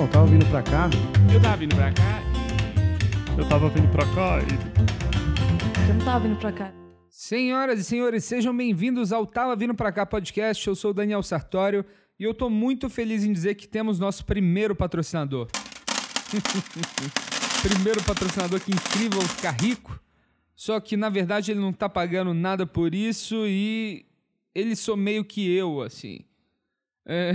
Então, tava vindo pra cá. Eu tava vindo pra cá Eu tava vindo pra cá e. Eu não tava vindo pra cá. Senhoras e senhores, sejam bem-vindos ao Tava Vindo Pra Cá podcast. Eu sou o Daniel Sartório e eu tô muito feliz em dizer que temos nosso primeiro patrocinador. primeiro patrocinador, que incrível ficar rico. Só que na verdade ele não tá pagando nada por isso e ele sou meio que eu, assim. É,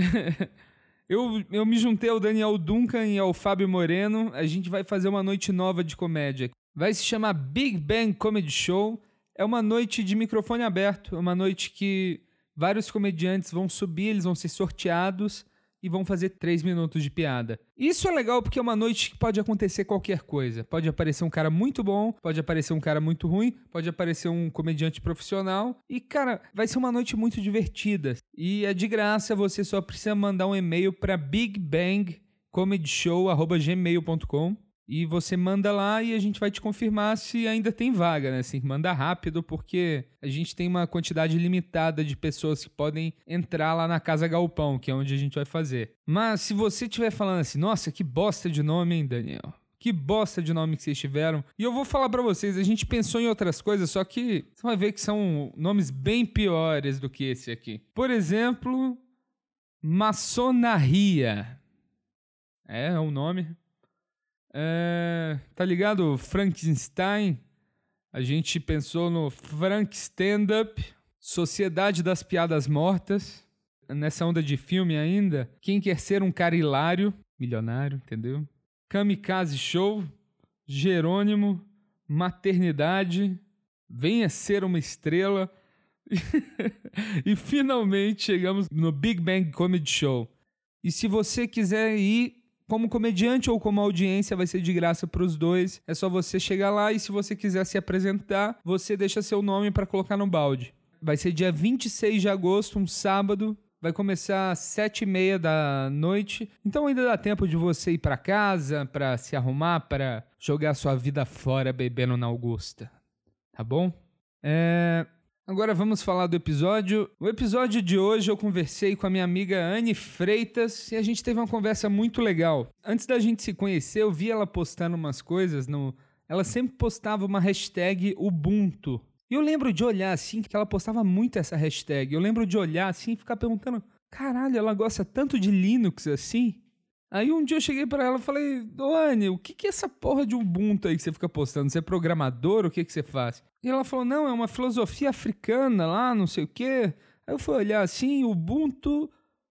eu, eu me juntei ao Daniel Duncan e ao Fábio Moreno. A gente vai fazer uma noite nova de comédia. Vai se chamar Big Bang Comedy Show. É uma noite de microfone aberto, é uma noite que vários comediantes vão subir, eles vão ser sorteados e vão fazer três minutos de piada. Isso é legal porque é uma noite que pode acontecer qualquer coisa. Pode aparecer um cara muito bom, pode aparecer um cara muito ruim, pode aparecer um comediante profissional. E, cara, vai ser uma noite muito divertida. E é de graça, você só precisa mandar um e-mail para bigbangcomedyshow.gmail.com e você manda lá e a gente vai te confirmar se ainda tem vaga, né? Assim, manda rápido, porque a gente tem uma quantidade limitada de pessoas que podem entrar lá na Casa Galpão, que é onde a gente vai fazer. Mas se você estiver falando assim, nossa, que bosta de nome, hein, Daniel? Que bosta de nome que vocês tiveram. E eu vou falar para vocês, a gente pensou em outras coisas, só que você vai ver que são nomes bem piores do que esse aqui. Por exemplo, maçonaria. É, é um nome. É, tá ligado? Frankenstein. A gente pensou no Frank Stand-Up, Sociedade das Piadas Mortas. Nessa onda de filme ainda. Quem quer ser um cara hilário? Milionário, entendeu? Kamikaze Show. Jerônimo. Maternidade. Venha ser uma estrela. e finalmente chegamos no Big Bang Comedy Show. E se você quiser ir como comediante ou como audiência, vai ser de graça para os dois. É só você chegar lá e se você quiser se apresentar, você deixa seu nome para colocar no balde. Vai ser dia 26 de agosto, um sábado. Vai começar às sete e meia da noite. Então ainda dá tempo de você ir para casa, para se arrumar, para jogar sua vida fora bebendo na Augusta. Tá bom? É... Agora vamos falar do episódio. O episódio de hoje eu conversei com a minha amiga Anne Freitas e a gente teve uma conversa muito legal. Antes da gente se conhecer, eu vi ela postando umas coisas no. Ela sempre postava uma hashtag Ubuntu. E eu lembro de olhar assim, que ela postava muito essa hashtag. Eu lembro de olhar assim e ficar perguntando: caralho, ela gosta tanto de Linux assim? Aí um dia eu cheguei para ela e falei, Anne, o que, que é essa porra de Ubuntu aí que você fica postando? Você é programador? O que, que você faz? E ela falou, não, é uma filosofia africana lá, não sei o quê. Aí eu fui olhar assim, Ubuntu,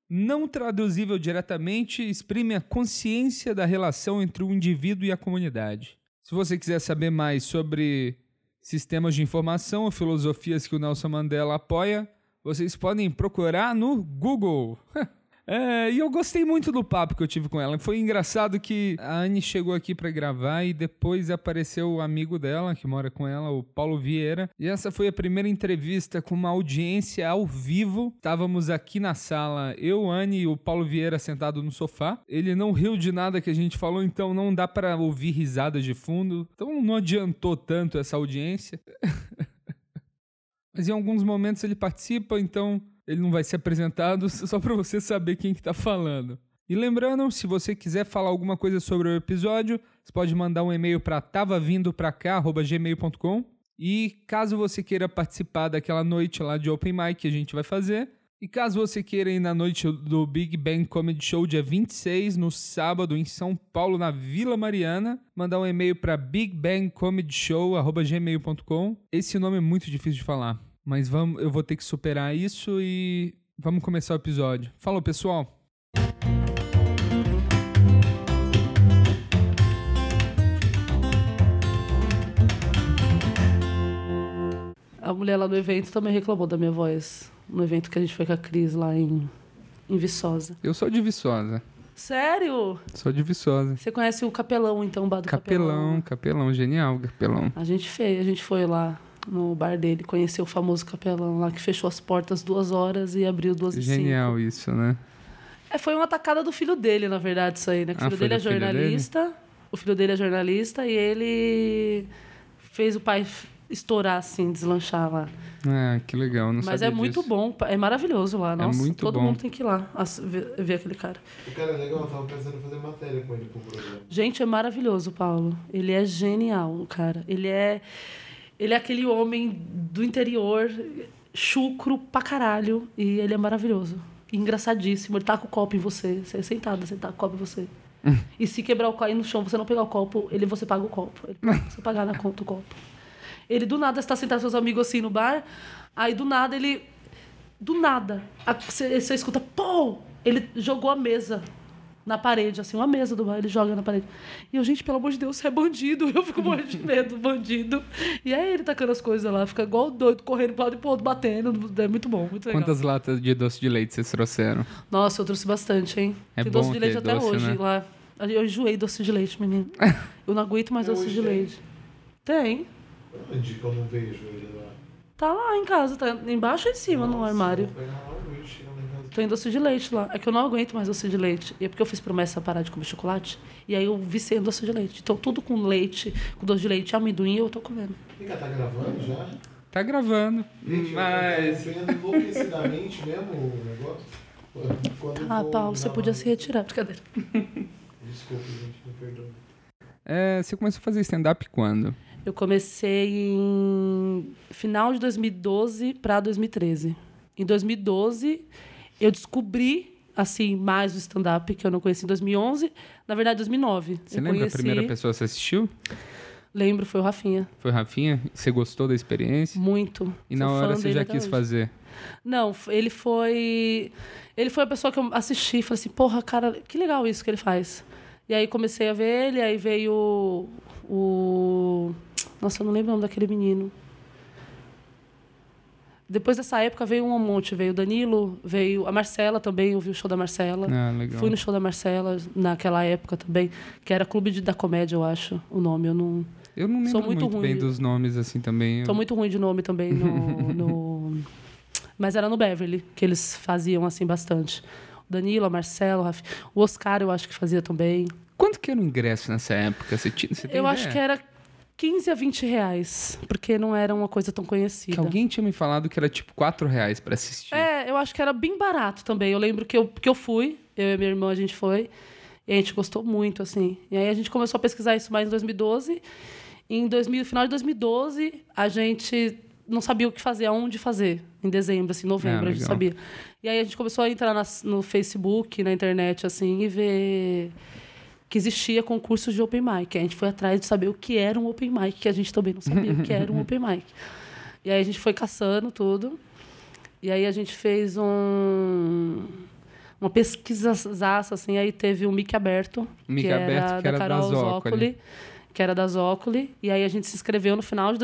não traduzível diretamente, exprime a consciência da relação entre o indivíduo e a comunidade. Se você quiser saber mais sobre sistemas de informação ou filosofias que o Nelson Mandela apoia, vocês podem procurar no Google. É, e eu gostei muito do papo que eu tive com ela. Foi engraçado que a Anne chegou aqui para gravar e depois apareceu o amigo dela, que mora com ela, o Paulo Vieira. E essa foi a primeira entrevista com uma audiência ao vivo. Estávamos aqui na sala, eu, Anne e o Paulo Vieira sentado no sofá. Ele não riu de nada que a gente falou, então não dá para ouvir risadas de fundo. Então não adiantou tanto essa audiência. Mas em alguns momentos ele participa, então ele não vai ser apresentado só para você saber quem que tá falando. E lembrando, se você quiser falar alguma coisa sobre o episódio, você pode mandar um e-mail para tavavindopracá@gmail.com. E caso você queira participar daquela noite lá de open mic que a gente vai fazer, e caso você queira ir na noite do Big Bang Comedy Show dia 26, no sábado, em São Paulo, na Vila Mariana, mandar um e-mail para bigbangcomedyshow.gmail.com. Esse nome é muito difícil de falar. Mas vamos, eu vou ter que superar isso e vamos começar o episódio. Falou, pessoal. A mulher lá no evento também reclamou da minha voz. No evento que a gente foi com a Cris lá em, em Viçosa. Eu sou de Viçosa. Sério? Sou de Viçosa. Você conhece o Capelão, então, o bar do Capelão, Capelão? capelão, genial, capelão. A gente fez, a gente foi lá no bar dele, conheceu o famoso Capelão lá, que fechou as portas duas horas e abriu duas e Genial isso, né? É, foi uma tacada do filho dele, na verdade, isso aí, né? Que o Ah, filho dele é jornalista. O filho dele é jornalista e ele fez o pai estourar assim, deslanchar lá. Ah, que legal, não Mas sabia é muito disso. bom, é maravilhoso lá. Nossa, muito todo bom. mundo tem que ir lá ver, ver aquele cara. O cara é legal, eu tava pensando em fazer matéria com ele pro programa. Gente, é maravilhoso, Paulo. Ele é genial, o cara. Ele é ele é aquele homem do interior, chucro pra caralho, e ele é maravilhoso. E engraçadíssimo. Ele tá com o copo em você, você é sentado, você tá com o copo em você. e se quebrar o copo aí no chão, você não pegar o copo, ele você paga o copo. Ele, você pagar na conta o copo. Ele do nada está sentado com seus amigos assim no bar, aí do nada ele do nada, você escuta, pô! Ele jogou a mesa na parede, assim, uma mesa do bar, ele joga na parede. E eu, gente, pelo amor de Deus, você é bandido. Eu fico morrendo de medo, bandido. E aí ele tacando as coisas lá, fica igual doido, correndo pra lado e pro outro, batendo. É muito bom, muito legal. Quantas latas de doce de leite vocês trouxeram? Nossa, eu trouxe bastante, hein? É Tem bom doce de leite até doce, hoje né? lá. Eu enjoei doce de leite, menino. Eu não aguento mais doce de tem? leite. Tem. Onde que eu não vejo ele lá? Tá lá em casa, tá embaixo ou em cima no Nossa, armário. vou Tem doce de leite lá. É que eu não aguento mais doce de leite. E é porque eu fiz promessa parar de comer chocolate. E aí eu vicei em doce de leite. Então tudo com leite, com doce de leite e amendoim eu tô comendo. Vem cá, tá gravando já? Tá gravando. Gente, Mas. eu enlouquecidamente mesmo o negócio. Quando- Ah, Paulo, você podia se retirar. Brincadeira. Desculpa, gente, me perdoa. É, você começou a fazer stand-up quando? Eu comecei em final de 2012 para 2013. Em 2012, eu descobri assim mais o stand-up que eu não conhecia em 2011. Na verdade, 2009. Você lembra conheci, a primeira pessoa que você assistiu? Lembro, foi o Rafinha. Foi o Rafinha? Você gostou da experiência? Muito. E na Sou hora você já quis hoje. fazer? Não, ele foi. Ele foi a pessoa que eu assisti. Falei assim, porra, cara, que legal isso que ele faz. E aí comecei a ver ele, aí veio o. o- Nossa, eu não lembro o nome daquele menino. Depois dessa época veio um monte. Veio o Danilo, veio a Marcela também, eu vi o show da Marcela. Ah, legal. Fui no show da Marcela naquela época também, que era Clube de- da Comédia, eu acho, o nome. Eu não. Eu não lembro Sou muito, muito ruim bem de- dos nomes assim também. Tô muito ruim de nome também no, no- Mas era no Beverly, que eles faziam assim bastante. O Danilo, a Marcelo, o Rafi... o Oscar eu acho que fazia também. Quanto que era o ingresso nessa época? Você, tinha, você tem eu acho ideia? que era 15 a 20 reais, porque não era uma coisa tão conhecida. Que alguém tinha me falado que era tipo 4 reais pra assistir. É, eu acho que era bem barato também. Eu lembro que eu, que eu fui, eu e minha irmã, a gente foi, e a gente gostou muito, assim. E aí a gente começou a pesquisar isso mais em 2012. E em 2000, final de 2012, a gente não sabia o que fazer, aonde fazer. Em dezembro, assim, novembro, Ah, a gente sabia. E aí a gente começou a entrar nas- no Facebook, na internet, assim, e ver que existia concursos de open mic. A gente foi atrás de saber o que era um open mic, que a gente também não sabia o que era um open mic. E aí a gente foi caçando tudo. E aí a gente fez um uma pesquisaça, assim, aí teve o mic aberto, Mic que aberto, era que era da Carol Zócoli. Que era da Zócoli, e aí a gente se inscreveu no final de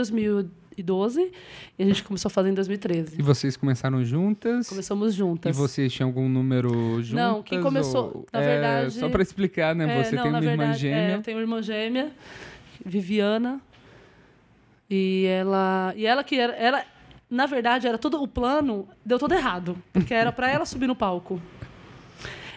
2012 e a gente começou a fazer em 2013. E vocês começaram juntas? Começamos juntas. E vocês tinham algum número juntas? Não, quem começou- ou- na é, verdade- Só pra explicar, né? É, você não, tem uma irmã verdade, É, gêmea. eu tenho uma irmã gêmea, Viviana. E ela, e ela que era, ela, na verdade, era todo o plano deu todo errado, porque era para ela subir no palco.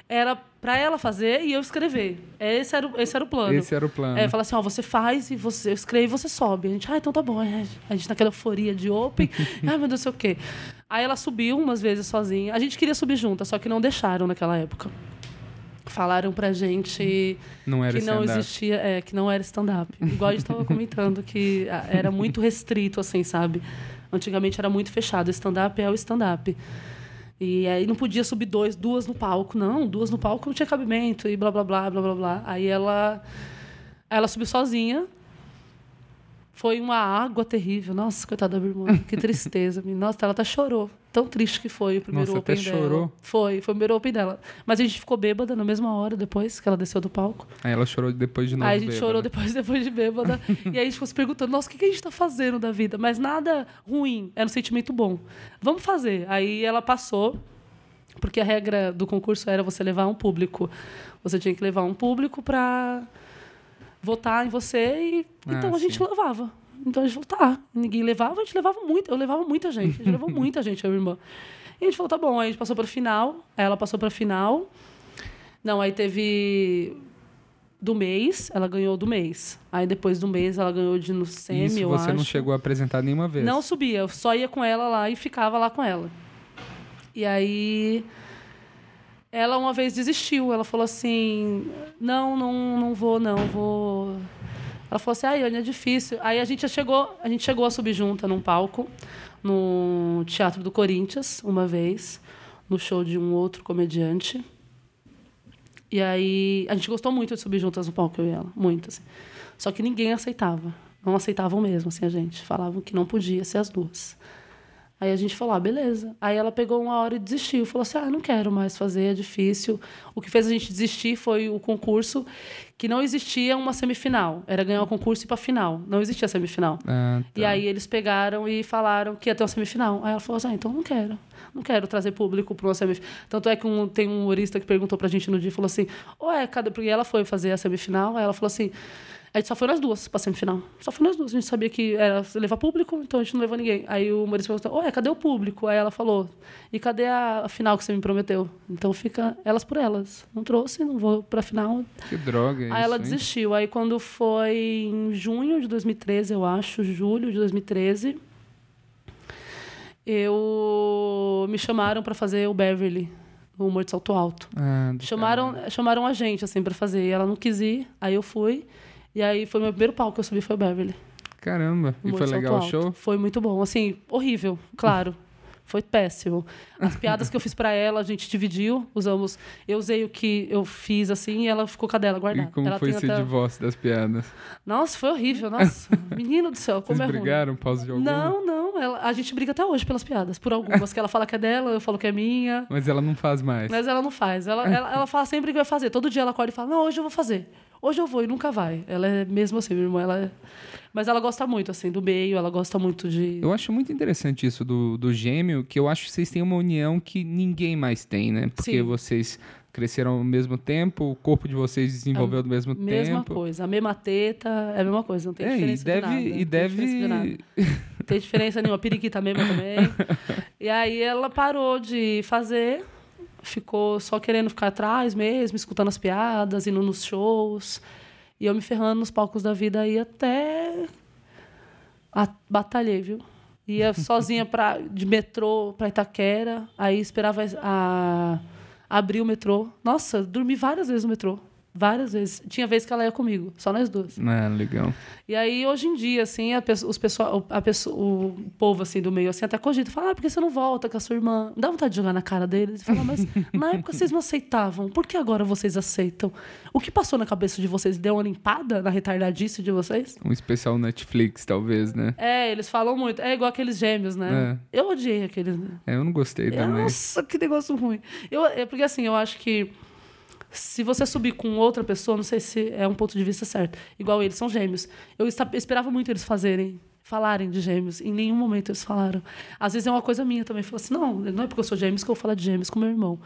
Era para ela fazer e eu escrever. Esse era o, esse era o plano. Esse era o plano. É, fala assim, ó, você faz e você eu escreve e você sobe. A gente, ah, então tá bom. É, A gente naquela euforia de open. Ai, meu Deus, sei o quê. Aí ela subiu umas vezes sozinha. A gente queria subir junto, só que não deixaram naquela época. Falaram pra gente não era que não existia, é, que não era stand-up. Igual a gente estava comentando, que ah, era muito restrito, assim, sabe? Antigamente era muito fechado. Stand-up é o stand-up. E aí não podia subir dois, duas no palco. Não, duas no palco não tinha cabimento e blá, blá, blá, blá, blá, blá. Aí ela, ela subiu sozinha. Foi uma água terrível. Nossa, coitada da minha irmã. Que tristeza. Nossa, ela até chorou. Tão triste que foi o primeiro Nossa, open até dela. chorou? Foi, foi o primeiro open dela. Mas a gente ficou bêbada na mesma hora depois que ela desceu do palco. Aí ela chorou depois de novo. Aí a gente bêbada. chorou depois, depois de bêbada. e aí a gente ficou se perguntando, nossa, o que que a gente tá fazendo da vida? Mas nada ruim, era um sentimento bom. Vamos fazer. Aí ela passou, porque a regra do concurso era você levar um público. Você tinha que levar um público para votar em você e Ah, então a gente sim. levava. Então a gente falou, tá. Ninguém levava, a gente levava muito. Eu levava muita gente. A gente levou muita gente, eu e a irmã. E a gente falou, tá bom. Aí a gente passou para final. Ela passou para final. Não, aí teve do mês, ela ganhou do mês. Aí depois do mês ela ganhou de no semi, Isso eu você acho. não chegou a apresentar nenhuma vez. Não subia, eu só ia com ela lá e ficava lá com ela. E aí ela uma vez desistiu, ela falou assim: "Não, não, não vou não, vou". Ela falou assim: "Ai, Ana, é difícil". Aí a gente chegou, a gente chegou a subir junta num palco no Teatro do Corinthians uma vez, no show de um outro comediante. E aí a gente gostou muito de subir juntas no palco eu e ela, muito assim. Só que ninguém aceitava. Não aceitavam mesmo, assim, a gente. Falavam que não podia ser as duas. Aí a gente falou, ah, beleza. Aí ela pegou uma hora e desistiu. Falou assim, ah, não quero mais fazer, é difícil. O que fez a gente desistir foi o concurso, que não existia uma semifinal. Era ganhar o concurso e ir pra final. Não existia semifinal. Ah, tá. E aí eles pegaram e falaram que ia ter uma semifinal. Aí ela falou assim, ah, então não quero. Não quero trazer público para uma semifinal. Tanto é que um- tem um humorista que perguntou pra gente no dia e falou assim, ué, cadê? Porque ela foi fazer a semifinal, aí ela falou assim, a gente só foi nós duas pra semifinal. Só foi nós duas. A gente sabia que era levar público, então a gente não levou ninguém. Aí o humorista perguntou, ué, cadê o público? Aí ela falou, e cadê a, a final que você me prometeu? Então fica elas por elas. Não trouxe, não vou pra final. Que droga Aí isso, ela hein? desistiu. Aí quando foi em junho de 2013, eu acho, julho de 2013, eu me chamaram para fazer o Beverly, o Humor de Salto Alto. Ah, Chamaram, chamaram a gente assim para fazer, e ela não quis ir. Aí eu fui. E aí foi o meu primeiro palco que eu subi foi o Beverly. Caramba. E Humor foi de Salto legal o show? Foi muito bom, assim, horrível, claro. Foi péssimo. As piadas que eu fiz para ela, a gente dividiu, usamos. Eu usei o que eu fiz assim e ela ficou com a dela guardada. E como ela foi esse até- divórcio das piadas? Nossa, foi horrível, nossa. Menino do céu, como Vocês é ruim. brigaram pausa de alguma? Não, não. ela- a gente briga até hoje pelas piadas. Por algumas que ela fala que é dela, eu falo que é minha. Mas ela não faz mais. Mas ela não faz. Ela, ela, ela fala sempre que vai fazer. Todo dia ela acorda e fala: Não, hoje eu vou fazer. Hoje eu vou e nunca vai. Ela é mesmo assim, minha irmã. Ela é... Mas ela gosta muito, assim, do meio, ela gosta muito de. Eu acho muito interessante isso do, do gêmeo, que eu acho que vocês têm uma união que ninguém mais tem, né? Porque Sim. vocês cresceram ao mesmo tempo, o corpo de vocês desenvolveu ao mesmo Mesma tempo. coisa. A mesma teta é a mesma coisa. Não tem É, e diferença de deve, nada. e Não tem deve diferença de nada. Não tem diferença nenhuma. A periquita mesmo também. e aí ela parou de fazer, ficou só querendo ficar atrás mesmo, escutando as piadas, indo nos shows. E eu me ferrando nos palcos da vida aí até. A... Batalhei, viu? Ia sozinha pra... de metrô pra Itaquera, aí esperava a... abrir o metrô. Nossa, dormi várias vezes no metrô. Várias vezes. Tinha vezes que ela ia comigo, só nós duas. Ah, legal. E aí, hoje em dia, assim, a pessoa, os pessoal, a pessoa, o povo assim, do meio assim, até cogita, fala, ah, por que você não volta com a sua irmã? Dá vontade de jogar na cara deles e falar, mas na época vocês não aceitavam, por que agora vocês aceitam? O que passou na cabeça de vocês? Deu uma limpada na retardadice de vocês? Um especial Netflix, talvez, né? É, eles falam muito. É igual aqueles gêmeos, né? Eu odiei aqueles. É, eu não gostei também. Nossa, que negócio ruim. Eu, é porque assim, eu acho que se você subir com outra pessoa, não sei se é um ponto de vista certo. Igual eles são gêmeos. Eu esperava muito eles fazerem, falarem de gêmeos. Em nenhum momento eles falaram. Às vezes é uma coisa minha também. Falou assim, não, não é porque eu sou gêmeos que eu vou falar de gêmeos com meu irmão.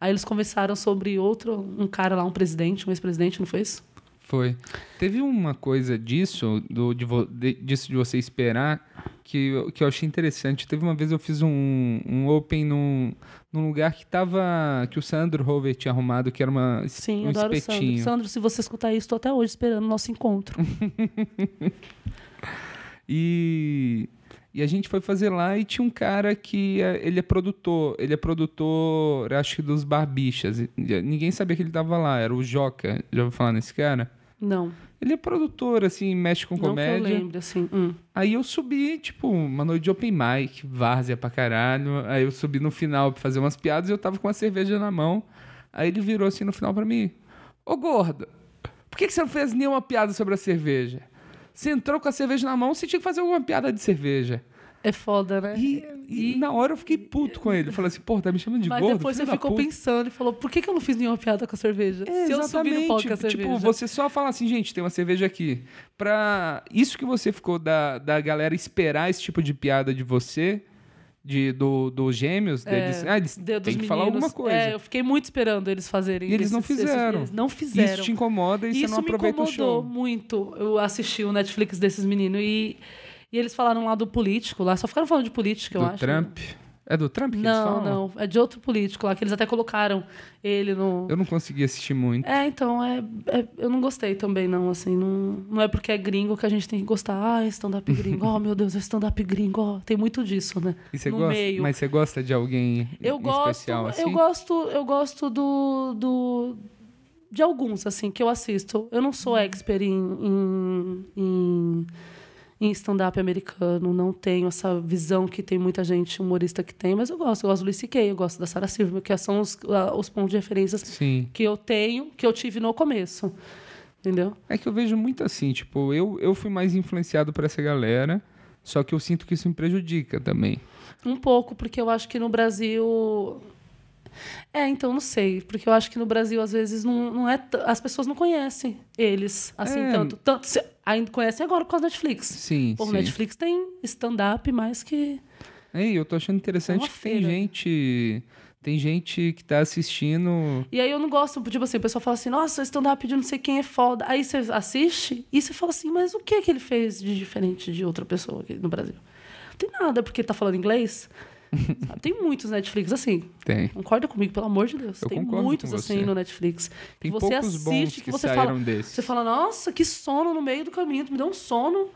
Aí eles conversaram sobre outro, um cara lá, um presidente, um ex-presidente, não foi isso? Foi. Teve uma coisa disso, do, de, vo- de- disso de você esperar, que, eu- que eu achei interessante. Teve uma vez eu fiz um, um open num, num lugar que tava. que o Sandro Rover tinha arrumado, que era uma, Sim, um adoro o Sandro. espetinho. Sandro, se você escutar isso, estou até hoje esperando o nosso encontro. E, e a gente foi fazer lá e tinha um cara que é- ele é produtor, ele é produtor, acho que dos Barbichas. E Ninguém sabia que ele tava lá, era o Joca. Já ouviu falar nesse cara? Não, Ele é produtor, assim, mexe com não que eu comédia. lembre, assim. hum. Aí eu subi, tipo, uma noite de open mic, várzea pra caralho. Aí eu subi no final pra fazer umas piadas e eu tava com uma cerveja na mão. Aí ele virou assim no final pra mim: Ô gordo, por que, que você não fez nenhuma piada sobre a cerveja? Você entrou com a cerveja na mão, você tinha que fazer alguma piada de cerveja. É foda, né? E, e na hora eu fiquei puto com ele. Eu falei assim, pô, tá me chamando de Mas gordo? depois filho você ficou puta." pensando e falou: por que, que eu não fiz nenhuma piada com a cerveja? É, Se eu subir no palco com a exatamente. cerveja. Tipo, você só fala assim, gente, tem uma cerveja aqui. Pra isso que você ficou da, da galera esperar esse tipo de piada de você, de, do, dos gêmeos, deles, ah, eles têm que falar meninos. alguma coisa. É, eu fiquei muito esperando eles fazerem. E eles não esses- esses- fizeram. eles não fizeram. Isso te incomoda e você Isso não me aproveita o incomodou show. muito. Eu assisti o Netflix desses meninos e, e eles falaram lá do político, lá só ficaram falando de política, eu do acho. Trump. É do Trump que eles Não, falam? não. É de outro político lá, que eles até colocaram ele no. Eu não consegui assistir muito. É, então, é, é- eu não gostei também, não, assim, não, não é porque é gringo que a gente tem que gostar. Ah, stand-up gringo, oh meu Deus, é stand-up gringo, ó. tem muito disso, né? E você no gosta? meio. Mas você gosta de alguém Eu gosto, especial assim? eu gosto, eu gosto do, do de alguns assim que eu assisto. Eu não sou expert em, em, em, em stand-up americano, não tenho essa visão que tem muita gente humorista que tem, mas eu gosto. Eu gosto do Luis C.K., eu gosto da Sarah Silverman, que são os, os pontos de referência Sim. que eu tenho, que eu tive no começo. Entendeu? É que eu vejo muito assim, tipo, eu, eu fui mais influenciado por essa galera, só que eu sinto que isso me prejudica também. Um pouco, porque eu acho que no Brasil. É, então não sei. Porque eu acho que no Brasil, às vezes, não, não é. t- As pessoas não conhecem eles, assim, É. tanto. tanto se- ainda conhecem agora por causa da Netflix. Sim, Pô, o sim. Netflix tem stand-up mais que. Ei, eu tô achando interessante É que tem gente. Tem gente que tá assistindo. E aí eu não gosto, tipo assim, o pessoal fala assim, nossa, stand-up de não sei quem é foda. Aí você assiste e você fala assim, mas o que que ele fez de diferente de outra pessoa aqui no Brasil? Não tem nada, porque ele tá falando inglês. Sabe? Tem muitos Netflix, assim. Tem. Concorda comigo, pelo amor de Deus. Eu Tem muitos assim no Netflix. Tem que você assiste, que que você fala, desses. você fala, nossa, que sono no meio do caminho, me deu um sono.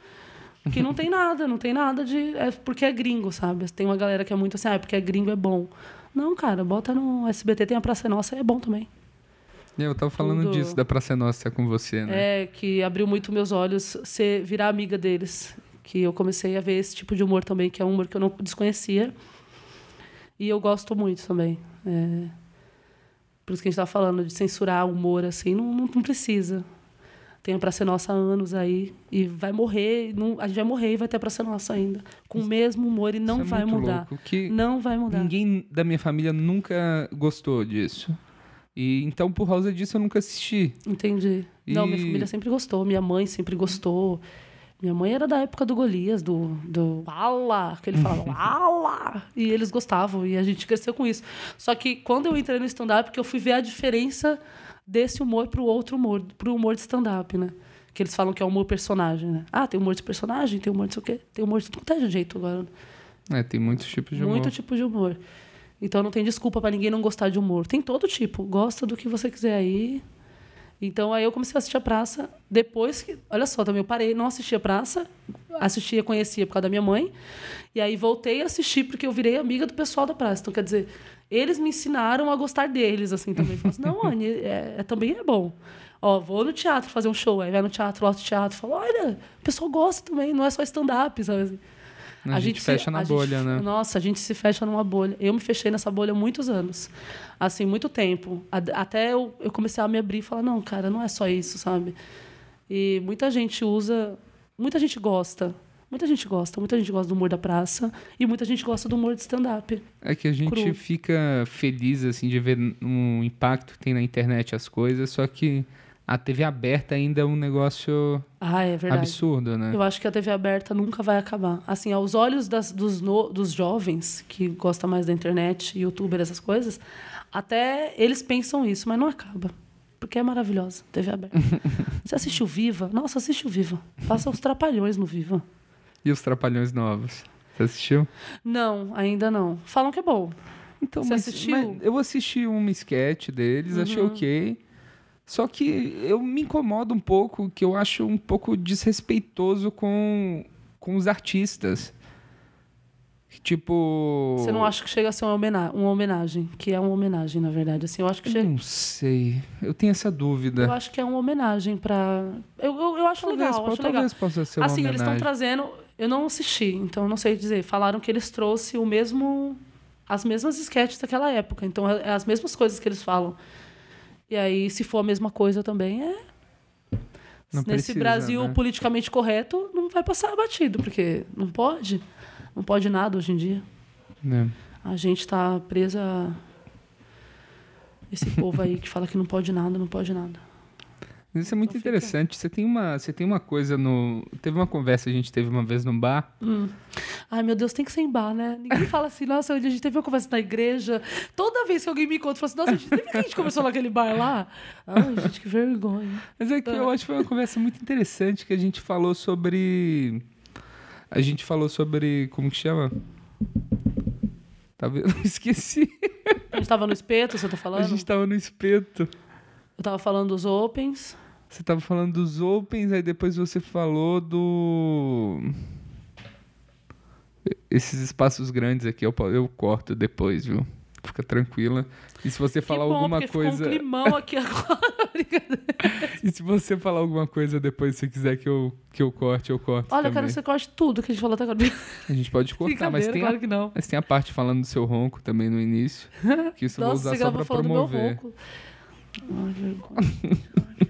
Que não tem nada, não tem nada de. É porque é gringo, sabe? Tem uma galera que é muito assim, ah, é porque é gringo é bom. Não, cara, bota no SBT, tem a Praça é Nossa, é bom também. Eu tava falando Tudo. disso da Praça é Nossa com você, né? É, que abriu muito meus olhos ser, virar amiga deles. Que eu comecei a ver esse tipo de humor também, que é um humor que eu não desconhecia. E eu gosto muito também. É, por isso que a gente tava falando de censurar o humor, assim, não, não, não precisa. Tem a Praça é Nossa há anos aí, e vai morrer, não, a gente vai morrer e vai ter a Praça é Nossa ainda. Com o mesmo humor, e não Isso é vai muito mudar. Não vai mudar. ninguém da minha família nunca gostou disso. E então, por causa disso, eu nunca assisti. Entendi. Não, minha E- família sempre gostou, minha mãe sempre gostou. Minha mãe era da época do Golias, do, do Ala, que ele falava Ala! E eles gostavam, e a gente cresceu com isso. Só que quando eu entrei no stand-up, que eu fui ver a diferença desse humor pro outro humor, pro humor de stand-up, né? Que eles falam que é humor personagem, né? Ah, tem humor de personagem, tem humor de sei o quê. Tem humor de tudo quanto é jeito agora. É, tem muitos tipos de humor. Muito tipo de humor. Então não tem desculpa pra ninguém não gostar de humor. Tem todo tipo. Gosta do que você quiser aí. Então aí eu comecei a assistir a praça. Depois que. Olha só, também eu parei, não assisti a praça. Assistia, conhecia por causa da minha mãe. E aí voltei a assistir porque eu virei amiga do pessoal da praça. Então, quer dizer, eles me ensinaram a gostar deles, assim, também. Falaram assim, não, Anne, é, é- também é bom. Ó, vou no teatro fazer um show. Aí vai no teatro, lá do teatro. Fala, olha, o pessoal gosta também, não é só stand-up, sabe? assim. A, gente, se- fecha na a gente- bolha, né? Nossa, a gente se fecha numa bolha. Eu me fechei nessa bolha há muitos anos. Assim, muito tempo. A- Até eu, eu comecei a me abrir e falar, não, cara, não é só isso, sabe? E muita gente usa... Muita gente gosta. Muita gente gosta. Muita gente gosta do humor da praça. E muita gente gosta do humor de stand-up. É que a gente cru. fica feliz, assim, de ver um impacto que tem na internet as coisas, só que a TV aberta ainda é um negócio Ah, é absurdo, né? Eu acho que a TV aberta nunca vai acabar. Assim, aos olhos das- dos, no- dos jovens que gostam mais da internet, youtuber, essas coisas, até eles pensam isso, mas não acaba. Porque é maravilhosa, TV aberta. Você assistiu Viva? Nossa, assiste o Viva. Passa os trapalhões no Viva. E os Trapalhões Novos? Você assistiu? Não, ainda não. Falam que é bom. Então, Você mas, assistiu? Uhum. mas eu assisti um sketch deles, achei ok. Só que eu me incomodo um pouco, que eu acho um pouco desrespeitoso com, com os artistas. Tipo. Você não acha que chega a ser uma homenagem, uma homenagem? Que é uma homenagem, na verdade. Assim, eu acho que Eu chega. não sei. Eu tenho essa dúvida. Eu acho que é uma homenagem pra. Eu, eu, eu acho talvez, legal, eu po- acho legal. talvez possa ser uma assim, eles estão trazendo. Eu não assisti, então não sei dizer. Falaram que eles trouxeram o mesmo. As mesmas sketches daquela época. Então é, é as mesmas coisas que eles falam. E aí, se for a mesma coisa também, é. Não Nesse precisa, Brasil né? politicamente correto, não vai passar batido, porque não pode. Não pode nada hoje em dia. É. A gente tá presa. Esse povo aí que fala que não pode nada, não pode nada. Mas Isso é muito Então fica- interessante. Você tem, uma, você tem uma coisa no. Teve uma conversa que a gente teve uma vez no bar. Ai, meu Deus, tem que ser em bar, né? Ninguém fala assim, nossa, a gente teve uma conversa na igreja. Toda vez que alguém me encontra, fala assim, nossa, a gente, lembra que a gente conversou naquele bar lá? Ai, gente, que vergonha. Mas é que eu acho que foi uma conversa muito interessante que a gente falou sobre. A gente falou sobre. Como que chama? Tá vendo? Esqueci. A gente tava no espeto, você tá falando? A gente tava no espeto. Eu tava falando dos opens. Você tava falando dos opens, aí depois você falou do. Esses espaços grandes aqui eu, eu corto depois, viu? Fica tranquila. E se você falar que bom, alguma coisa. Ficou um climão aqui agora. E se você falar alguma coisa depois, se quiser que eu, que eu corte, eu corto. Olha, eu também. quero que você corte tudo que a gente falou até agora. A gente pode cortar, mas tem, claro a, que não. mas tem a parte falando do seu ronco também no início. Que isso eu vou Nossa, usar você só pra falando do meu promover. ronco. Ai, vergonha.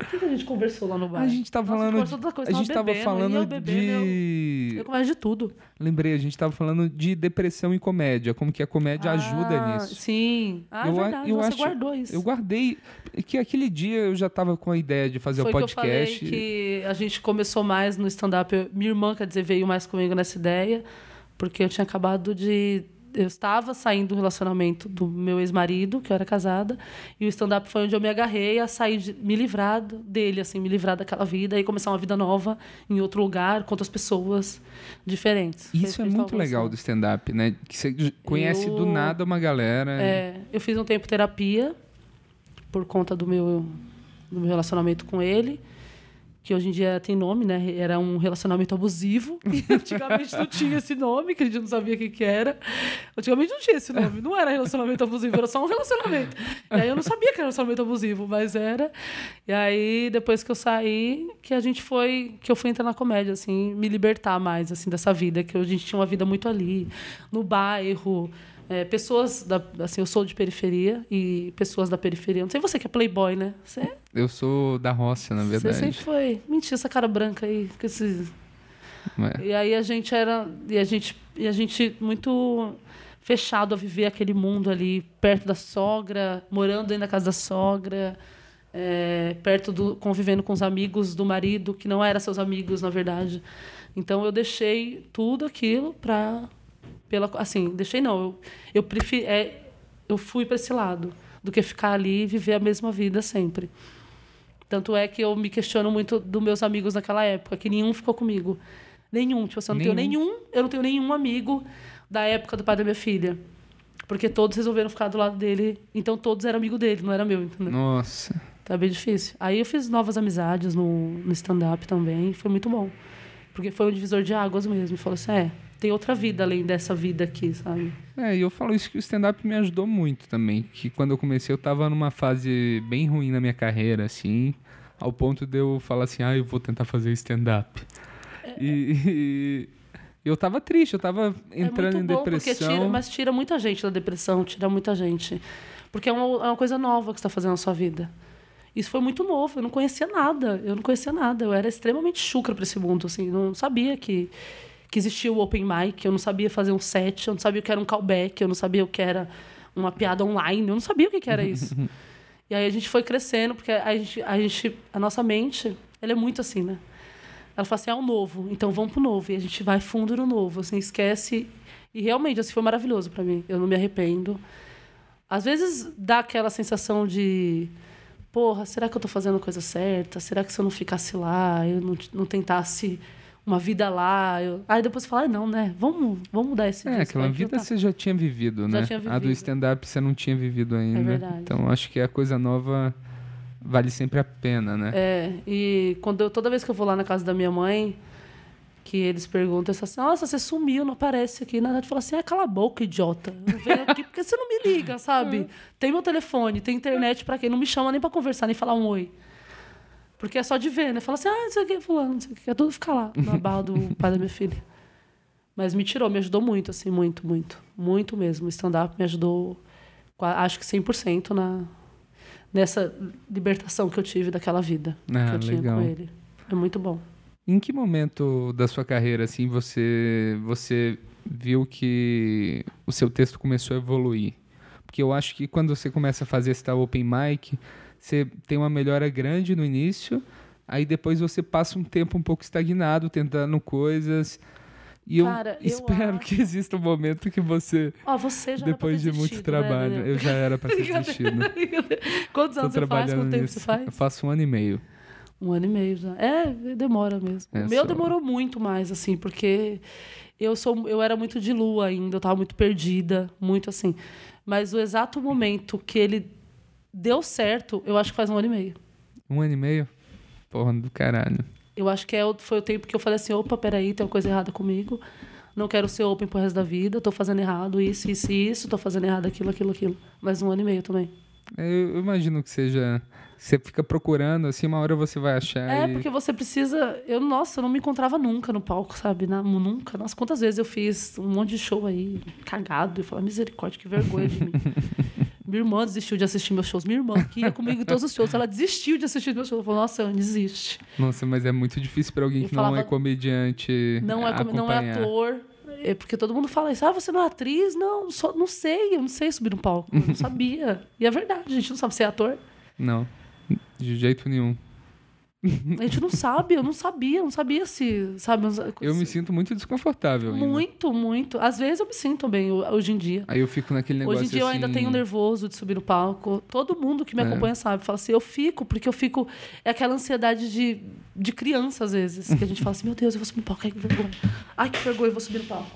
O que, que a gente conversou lá no bar? A gente tava Nossa, falando. conversou tanta coisa, A gente tava bebendo, falando eu bebendo, eu- de. Eu converso de tudo. Lembrei, a gente tava falando de depressão e comédia, como que a comédia ajuda Ah, nisso. Sim. Ah, Eu é a- verdade. eu você acho- guardou isso. Eu guardei que aquele dia eu já tava com a ideia de fazer Foi o que eu falei podcast. que a gente começou mais no stand-up. Eu- Minha irmã, quer dizer, veio mais comigo nessa ideia, porque eu tinha acabado de. Eu estava saindo do relacionamento do meu ex-marido, que eu era casada, e o stand-up foi onde eu me agarrei a sair, de, me livrar dele, assim, me livrar daquela vida e começar uma vida nova em outro lugar, com outras pessoas diferentes. Isso é muito legal do conversando. stand-up, né? Que você conhece do Eu- nada uma galera. É, eu fiz um tempo terapia por conta do meu, do meu relacionamento com ele, que hoje em dia tem nome, né? Era um relacionamento abusivo. Antigamente não tinha esse nome, que a gente não sabia o que, que era. Antigamente não tinha esse nome, não era relacionamento abusivo, era só um relacionamento. E aí eu não sabia que era relacionamento abusivo, mas era. E aí, depois que eu saí, que a gente foi, que eu fui entrar na comédia, assim, me libertar mais, assim, dessa vida, que a gente tinha uma vida muito ali, no bairro, é, pessoas da, assim, eu sou de periferia e pessoas da periferia. Não sei você que é playboy, né? Você, Eu sou da roça, na você verdade. sempre foi. Mentira, essa cara branca aí, com esses É. e aí a gente era e a gente e a gente muito fechado a viver aquele mundo ali perto da sogra, morando dentro da casa da sogra, é, perto do convivendo com os amigos do marido que não eram seus amigos na verdade. Então eu deixei tudo aquilo para pela assim deixei não eu eu preferi é, eu fui para esse lado do que ficar ali e viver a mesma vida sempre. Tanto é que eu me questiono muito dos meus amigos naquela época, que nenhum ficou comigo. Nenhum. Tipo, assim, eu não tenho Nenhum? nenhum, eu não tenho nenhum amigo da época do pai da minha filha. Porque todos resolveram ficar do lado dele. Então todos eram amigo dele, não era meu, entendeu? Nossa. Tá bem difícil. Aí eu fiz novas amizades no, no stand-up também. Foi muito bom. Porque foi um divisor de águas mesmo. Falou assim: é, tem outra vida além dessa vida aqui, sabe? É, e eu falo isso que o stand-up me ajudou muito também. Que quando eu comecei, eu tava numa fase bem ruim na minha carreira, assim. Ao ponto de eu falar assim, ah, eu vou tentar fazer stand-up. E, e eu tava triste, eu tava entrando é muito em bom depressão. Tira, mas tira muita gente da depressão, tira muita gente. Porque é uma, é uma coisa nova que você está fazendo na sua vida. Isso foi muito novo, eu não conhecia nada, eu não conhecia nada, eu era extremamente chucra para esse mundo, assim, não sabia que, que existia o open mic, eu não sabia fazer um set, eu não sabia o que era um callback, eu não sabia o que era uma piada online, eu não sabia o que, que era isso. e aí a gente foi crescendo, porque a gente, a gente, a nossa mente, ela é muito assim, né? Ela fala assim, é o novo, então vamos pro novo. E a gente vai fundo no novo, assim, esquece. E realmente, assim, foi maravilhoso para mim. Eu não me arrependo. Às vezes dá aquela sensação de, porra, será que eu tô fazendo a coisa certa? Será que se eu não ficasse lá, eu não, não tentasse uma vida lá? Eu... Aí depois você fala, ah, não, né? Vamos, vamos mudar esse É, aquela vida tá? você já tinha vivido, Já né? tinha A do vivido. É stand-up você não tinha vivido ainda. verdade. Então acho que a coisa nova vale sempre a pena, né? É, e quando eu, toda vez que eu vou lá na casa da minha mãe, que eles perguntam assim, nossa, você sumiu, não aparece aqui. Na verdade, eu falo assim, ah, cala a boca, idiota. Eu venho aqui porque você não me liga, sabe? Tem meu telefone, tem internet pra quem? Não me chama nem pra conversar, nem falar um oi. Porque é só de ver, né? Fala assim, ah, isso aqui é fulano, isso aqui. É tudo ficar lá, na barra do pai da minha filha. Mas me tirou, me ajudou muito, assim, muito, muito. Muito mesmo. O stand-up me ajudou, acho que 100% na, nessa libertação que eu tive daquela vida Ah, que eu tinha legal. com ele. É muito bom. Em que momento da sua carreira, assim, você, você viu que o seu texto começou a evoluir? Porque eu acho que quando você começa a fazer esse tal open mic, você tem uma melhora grande no início, aí depois você passa um tempo um pouco estagnado, tentando coisas. E Cara, eu eu espero acho- que exista um momento que você, Ó, você já era pra depois de muito desistido, trabalho, né, eu já era para ter desistido. Quantos anos você faz? Quanto tempo nisso. você faz? Eu faço um ano e meio. Um ano e meio já. É, demora mesmo. É o meu só- demorou muito mais, assim, porque eu sou eu era muito de lua ainda, eu tava muito perdida, muito assim. Mas o exato momento que ele deu certo, eu acho que faz um ano e meio. Um ano e meio? Porra do caralho. Eu acho que é, foi o tempo que eu falei assim, opa, peraí, tem uma coisa errada comigo. Não quero ser open pro resto da vida, tô fazendo errado isso, isso e isso, tô fazendo errado aquilo, aquilo, aquilo. Mas um ano e meio também. Eu, eu imagino que seja. Você fica procurando, assim, uma hora você vai achar. É, e- porque você precisa. Eu, nossa, eu não me encontrava nunca no palco, sabe? Na- nunca. Nossa, quantas vezes eu fiz um monte de show aí, cagado, e falar, misericórdia, que vergonha de mim. Minha irmã desistiu de assistir meus shows. Minha irmã, que ia comigo em todos os shows, ela desistiu de assistir meus shows. Eu falei, nossa, desiste. Nossa, mas é muito difícil pra alguém Eu que não é falava- comediante. Não é, não é ator. É porque todo mundo fala isso. Ah, você não é atriz? Não, só, não sei. Eu não sei subir no palco. Eu não sabia. E é verdade, a gente não sabe ser ator. Não, de jeito nenhum. A gente não sabe. Eu não sabia. Eu não sabia se... Sabe, Eu me sinto muito desconfortável ainda. Muito, muito. Às vezes eu me sinto bem ho- hoje em dia. Aí eu fico naquele negócio Hoje em dia eu ainda assim, tenho nervoso de subir no palco. Todo mundo que me É. acompanha sabe. Fala assim, eu fico, porque eu fico. É aquela ansiedade de, de criança, às vezes. Que a gente fala assim, meu Deus, eu vou subir no palco. Ai, que vergonha. Ai, que vergonha, eu vou subir no palco.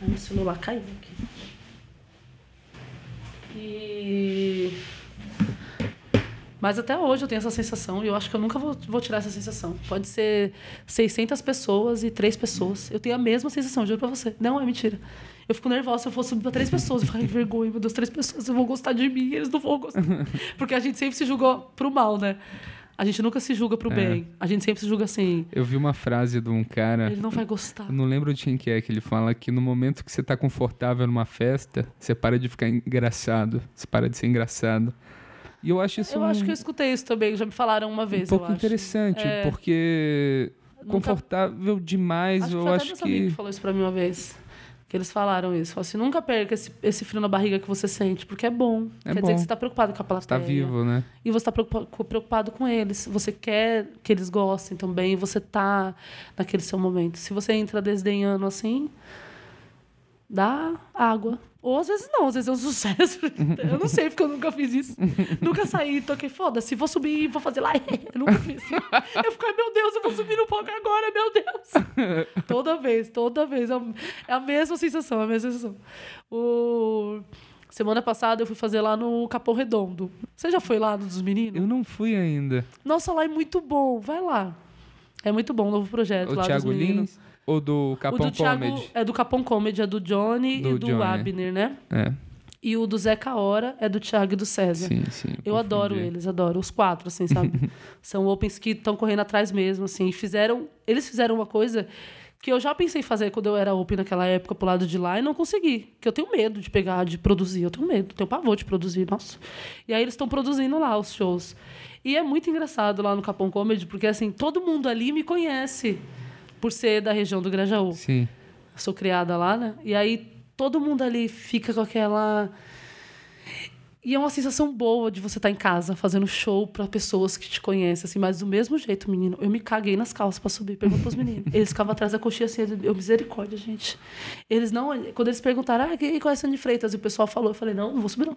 Ai, meu celular caiu aqui. E. Mas até hoje eu tenho essa sensação e eu acho que eu nunca vou, vou tirar essa sensação. Pode ser 600 pessoas e três pessoas. Eu tenho a mesma sensação, juro pra você. Não é mentira. Eu fico nervosa se eu for subir pra três pessoas. Eu falo, vergonha, meu Deus, três pessoas, vou gostar de mim, eles não vão gostar. Porque a gente sempre se julgou pro mal, né? A gente nunca se julga pro É. bem. A gente sempre se julga assim, Eu vi uma frase de um cara. ele não vai gostar. Não lembro de quem que é que ele fala que no momento que você tá confortável numa festa, você para de ficar engraçado. Você para de ser engraçado. E eu acho isso Eu um, acho que eu escutei isso também, já me falaram uma um vez. eu pouco interessante, É. porque Nunca- confortável demais, Acho eu acho que falou isso pra mim uma vez. Que eles falaram isso. Falaram assim, nunca perca esse, esse frio na barriga que você sente, porque é bom. É Quer bom. dizer que você tá preocupado com a plateia. tá vivo, né? E você tá co- preocupado com eles. Você quer que eles gostem também. Você tá naquele seu momento. Se você entra desdenhando assim, dá água. Ou às vezes não, às vezes é um sucesso. Eu não sei, porque eu nunca fiz isso. nunca saí toquei, foda-se, vou subir vou fazer lá. Eu nunca fiz. Eu fico, meu Deus, eu vou subir no palco agora, meu Deus. toda vez, toda vez. É a- é a mesma sensação, é a mesma sensação. O... Semana passada eu fui fazer lá no Capão Redondo. Você já foi lá no dos meninos? Eu não fui ainda. Nossa, lá é muito bom. Vai lá. É muito bom o novo projeto O lá Thiago dos meninos. Lins ou do O Capão do Thiago Comedy? é do Capão Comedy, é do Johnny Do e do Johnny. Abner, né? É, E o do Zeca Hora é do Thiago e do César. sim, sim. Eu adoro eles, adoro. Os quatro, assim, sabe? São opens que estão correndo atrás mesmo, assim. E fizeram... Eles fizeram uma coisa que eu já pensei em fazer quando eu era open naquela época pro lado de lá e não consegui. Que eu tenho medo de pegar, de produzir. Eu tenho medo, tenho pavor de produzir, nossa. E aí eles estão produzindo lá os shows. E é muito engraçado lá no Capão Comedy, porque, assim, todo mundo ali me conhece por ser da região do Grajaú. Sim. Eu sou criada lá, né? E aí todo mundo ali fica com aquela. E é uma sensação boa de você estar em casa fazendo show pra pessoas que te conhecem, assim, mas do mesmo jeito, menino. Eu me caguei nas calças pra subir, pergunta pros meninos. Eles ficavam atrás da coxinha assim, eu, misericórdia, gente. Eles não. Quando eles perguntaram, ah, quem conhece Andy Freitas? E o pessoal falou, eu falei, não, não vou subir, não.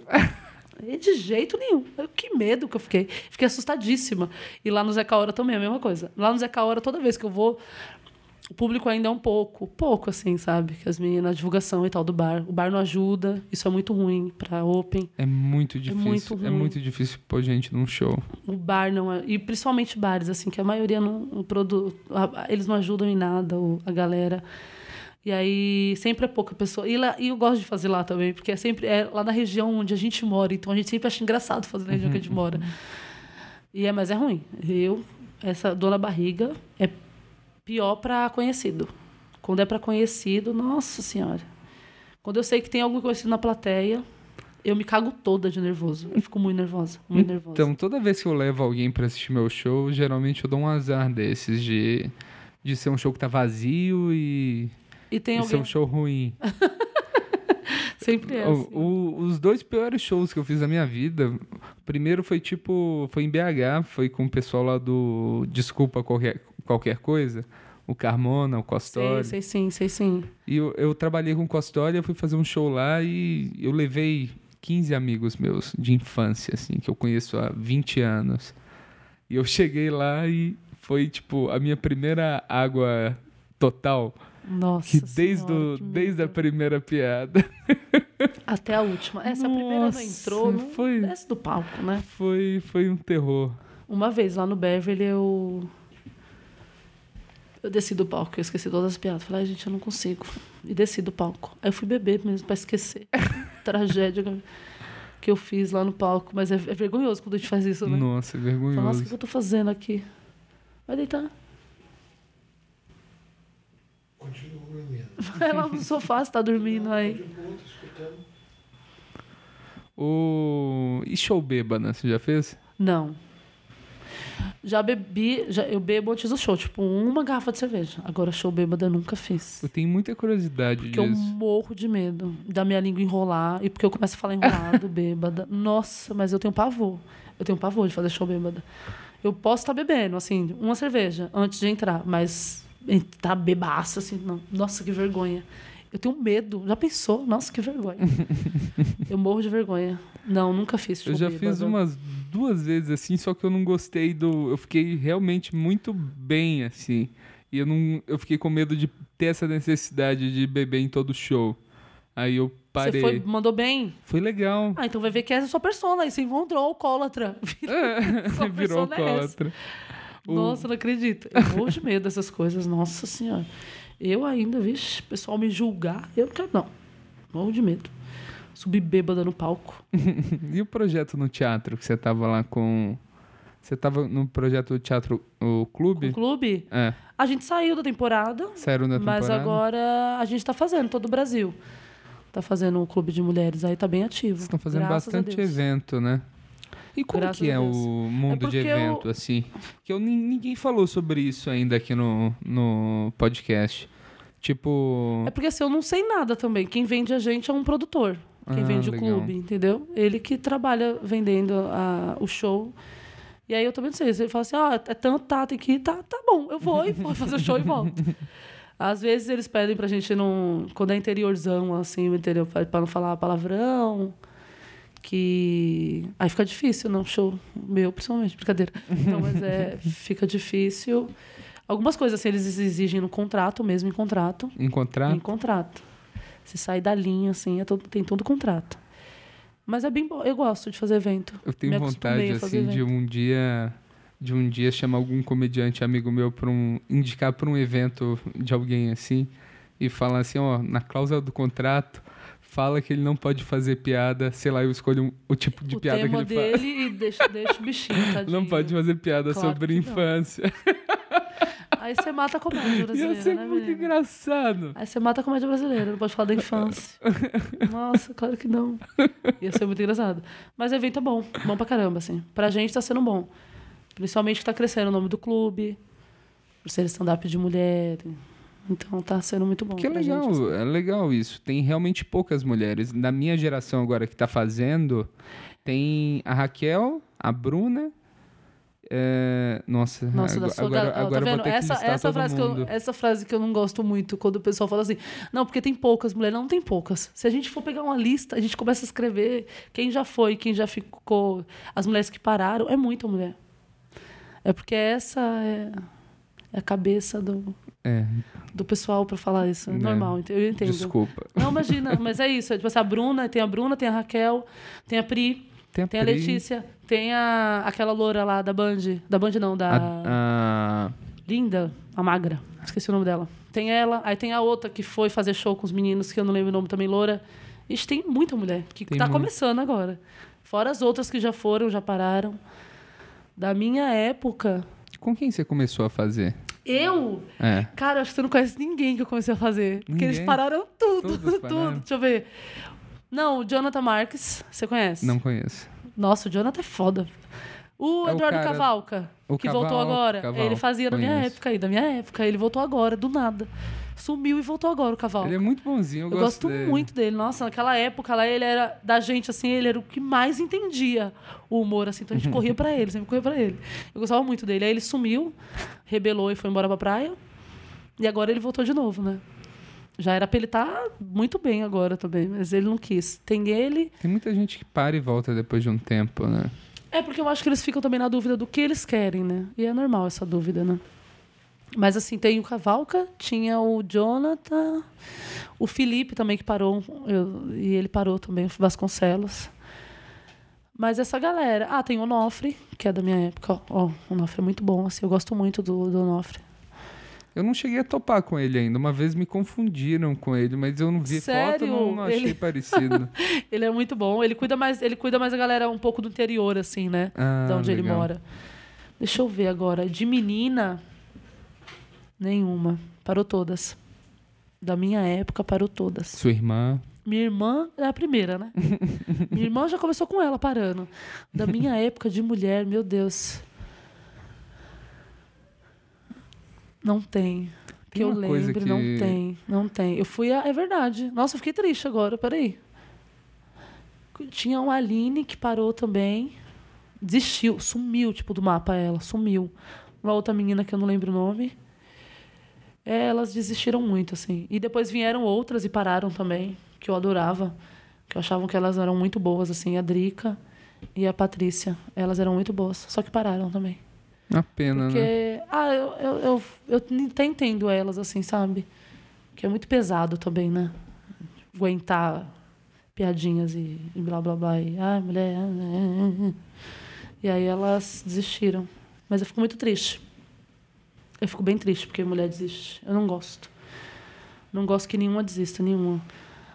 E de jeito nenhum. Eu, que medo que eu fiquei. Fiquei assustadíssima. E lá no Zeca Hora também, a mesma coisa. Lá no Zeca Hora, toda vez que eu vou, o público ainda é um pouco, pouco assim, sabe? Que as meninas, a divulgação e tal do bar. O bar não ajuda, isso é muito ruim pra Open. É muito difícil. muito É ruim. muito difícil pôr gente num show. O bar não é. E principalmente bares, assim, que a maioria não, não produ, a- Eles não ajudam em nada, o- a galera. E aí sempre é pouca pessoa. E, lá, e eu gosto de fazer lá também, porque é sempre é lá na região onde a gente mora. Então a gente sempre acha engraçado fazer na região que a gente mora. E é, mas é ruim. Eu, essa dor na barriga é pior para conhecido. Quando é para conhecido, nossa senhora. Quando eu sei que tem algum conhecido na plateia, eu me cago toda de nervoso. Eu fico muito nervosa, muito nervosa. Então, toda vez que eu levo alguém pra assistir meu show, geralmente eu dou um azar desses de, de ser um show que tá vazio e, e tem e ser alguém um show ruim. sempre é O- assim. o- os dois piores shows que eu fiz na minha vida, o primeiro foi tipo, foi em BH, foi com o pessoal lá do Desculpa Qualquer, qualquer Coisa, o Carmona, o Sei, Costório. sei sim, sei sim. E eu, eu trabalhei com o Costório, eu fui fazer um show lá e eu levei 15 amigos meus de infância, assim, que eu conheço há 20 anos. E eu cheguei lá e foi, tipo, a minha primeira água total. Nossa Que desde, Senhora, o, que desde a primeira piada Até a última. É, se a primeira não Nossa, entrou, não foi- desce do palco, né? foi, foi um terror. Uma vez lá no Beverly eu. Eu desci do palco, eu esqueci todas as piadas. Falei, ai, gente, eu não consigo. E desci do palco. Aí eu fui beber mesmo pra esquecer. Tragédia que eu- fiz lá no palco. Mas é, é vergonhoso quando a gente faz isso, né? Nossa, Fala, Nossa, o vergonhoso. que eu tô fazendo aqui? Vai deitar. Continua dormindo. Vai lá no sofá, você tá dormindo aí. O... E show bêbada, você já fez? Não. Já bebi, já, eu bebo antes do show, tipo, uma garrafa de cerveja. Agora, show bêbada eu nunca fiz. Eu tenho muita curiosidade Porque eu disso. morro de medo da minha língua enrolar e porque eu começo a falar enrolado, bêbada. Nossa, mas eu tenho pavor. Eu tenho pavor de fazer show bêbada. Eu posso estar bebendo, assim, uma cerveja antes de entrar, mas tá bebaça, assim, não. Nossa, que vergonha. Eu tenho medo. Já pensou? Nossa, que vergonha. eu morro de vergonha. Não, nunca fiz Eu já fiz umas duas vezes assim, só que eu não gostei do. Eu fiquei realmente muito bem assim. E eu não. Eu fiquei com medo de ter essa necessidade de beber em todo show. Aí eu parei. Você foi, mandou bem? Foi legal. Ah, então vai ver que essa é a sua persona. Aí você encontrou o alcoólatra. Sua Virou é alcoólatra. O- Nossa, não acredito. Eu morro de medo dessas coisas. Nossa Senhora. Eu ainda, vixe, o pessoal me julgar, eu não quero, não. Morro de medo. Subir bêbada no palco. E o projeto no teatro que você tava lá com. Você tava no projeto do teatro o clube? clube, É. a gente saiu da temporada, Saíram da temporada. mas agora a gente tá fazendo, todo o Brasil. Tá fazendo o clube de mulheres, aí tá bem ativo. Vocês estão fazendo bastante evento, né? E como Graças que é Deus. o mundo de porque eu- evento, assim? Que eu, nin- ninguém falou sobre isso ainda aqui no, no podcast. Tipo. É porque assim, eu não sei nada também. Quem vende a gente é um produtor. Quem Ah, vende legal. o clube, entendeu? Ele que trabalha vendendo a- o show. E aí eu também não sei. Ele fala assim, ó, é tanto, tá, tem que ir, tá, tá bom, eu vou e vou fazer o show e volto. Às vezes eles pedem pra gente, não, quando é interiorzão, assim, o interior, pra não falar palavrão, que... Aí fica difícil, não, show meu, principalmente, brincadeira. Não, mas é, fica difícil. Algumas coisas, assim, eles exigem no contrato, mesmo em contrato. Encontrar? Em contrato. Se sair da linha, assim, é todo, tem todo contrato. Mas é bem bom. Eu gosto de fazer evento. Eu tenho Me vontade, assim, de um dia. De um dia chamar algum comediante amigo meu para um. indicar para um evento de alguém assim. E falar assim, ó, na cláusula do contrato, fala que ele não pode fazer piada. Sei lá, eu escolho o tipo de o piada que tema ele faz. dele e deixa, deixa o bichinho, tadinho. Não pode fazer piada Claro sobre que infância. Aí você mata a comédia brasileira, Ia ser né, muito menino? engraçado. Aí você mata a comédia brasileira, não pode falar da infância. Nossa, claro que não. Ia ser muito engraçado. Mas o evento é bom, bom pra caramba, assim. Pra gente tá sendo bom. Principalmente que tá crescendo o nome do clube, por ser stand-up de mulher. Então tá sendo muito bom. Que é legal, gente, assim. é legal isso. Tem realmente poucas mulheres. Na minha geração agora que tá fazendo, tem a Raquel, a Bruna. é, Nossa, Nossa, agora, da agora, tá agora eu vou vendo? ter que essa, listar essa frase que eu, mundo. essa frase que eu não gosto muito quando o pessoal fala assim, não, porque tem poucas mulheres. Não, não tem poucas. Se a gente for pegar uma lista, a gente começa a escrever quem já foi, quem já ficou, as mulheres que pararam, é muita mulher. É porque essa é, é a cabeça do, É, do pessoal para falar isso. É Né. normal, eu entendo. desculpa. Não, imagina, mas é isso. É, tipo assim, a Bruna, tem a Bruna, tem a Raquel, tem a Pri, Tem a, tem a Pri, Letícia, tem a, aquela loura lá da Band. Da Band não, da. A, a- Linda, a magra. Esqueci o nome dela. Tem ela, aí tem a outra que foi fazer show com os meninos, que eu não lembro o nome também, Loura. Ixi, tem muita mulher que Tem tá muito. começando agora. Fora as outras que já foram, já pararam. Da minha época, com quem você começou a fazer? Eu. É. Cara, acho que você não conhece ninguém que eu comecei a fazer. Porque eles Ninguém? pararam tudo, tudo. pararam? Deixa eu ver. Não, o Jonathan Marques, você conhece? Não conheço. Nossa, o Jonathan é foda. O É o Eduardo cara- Cavalca, o que Caval- voltou agora. Caval, ele fazia da minha época aí, da minha época. Ele voltou agora, do nada. Sumiu e voltou agora o Cavalca. Ele é muito bonzinho, eu, Eu gosto dele. muito dele. Nossa, naquela época lá, ele era da gente, assim, ele era o que mais entendia o humor, assim. Então a gente corria pra ele, sempre corria pra ele. Eu gostava muito dele. Aí ele sumiu, rebelou e foi embora pra praia. E agora ele voltou de novo, né? Já era pra ele estar muito bem agora também, mas ele não quis. Tem ele. Tem muita gente que para e volta depois de um tempo, né? É porque eu acho que eles ficam também na dúvida do que eles querem, né? E é normal essa dúvida, né? Mas assim, tem o Cavalca, tinha o Jonathan, o Felipe também que parou, eu- e ele parou também, o Vasconcelos. Mas essa galera. Ah, tem o Onofre, que é da minha época. Ó, o Onofre é muito bom, assim, eu gosto muito do, do Onofre. Eu não cheguei a topar com ele ainda. Uma vez me confundiram com ele, mas eu não vi foto, Sério? não, não achei Ele- parecido. Ele é muito bom, ele cuida mais, ele cuida mais da galera um pouco do interior, assim, né? Ah, de onde ele legal. mora. Deixa eu ver agora. De menina, nenhuma. Parou todas. Da minha época, parou todas. Sua irmã. Minha irmã é a primeira, né? minha irmã já começou com ela parando. Da minha época de mulher, meu Deus. Não tem. Que Tem eu lembre, que- não tem. Não tem. Eu fui a... É verdade. Nossa, eu fiquei triste agora, peraí. Tinha uma Aline que parou também. Desistiu, sumiu, tipo, do mapa ela. Sumiu. Uma outra menina que eu não lembro o nome. É, elas desistiram muito, assim. E depois vieram outras e pararam também, que eu adorava. Que eu achavam que elas eram muito boas, assim. A Drica e a Patrícia. Elas eram muito boas. Só que pararam também. Uma pena, Porque, né? ah, eu, eu, eu, eu até entendo elas, assim, sabe? Que é muito pesado também, né? Aguentar piadinhas e, e blá blá blá. E, ah, mulher. ah, ah, ah." E aí elas desistiram. Mas eu fico muito triste. Eu fico bem triste porque mulher desiste. Eu não gosto. Não gosto que nenhuma desista, nenhuma.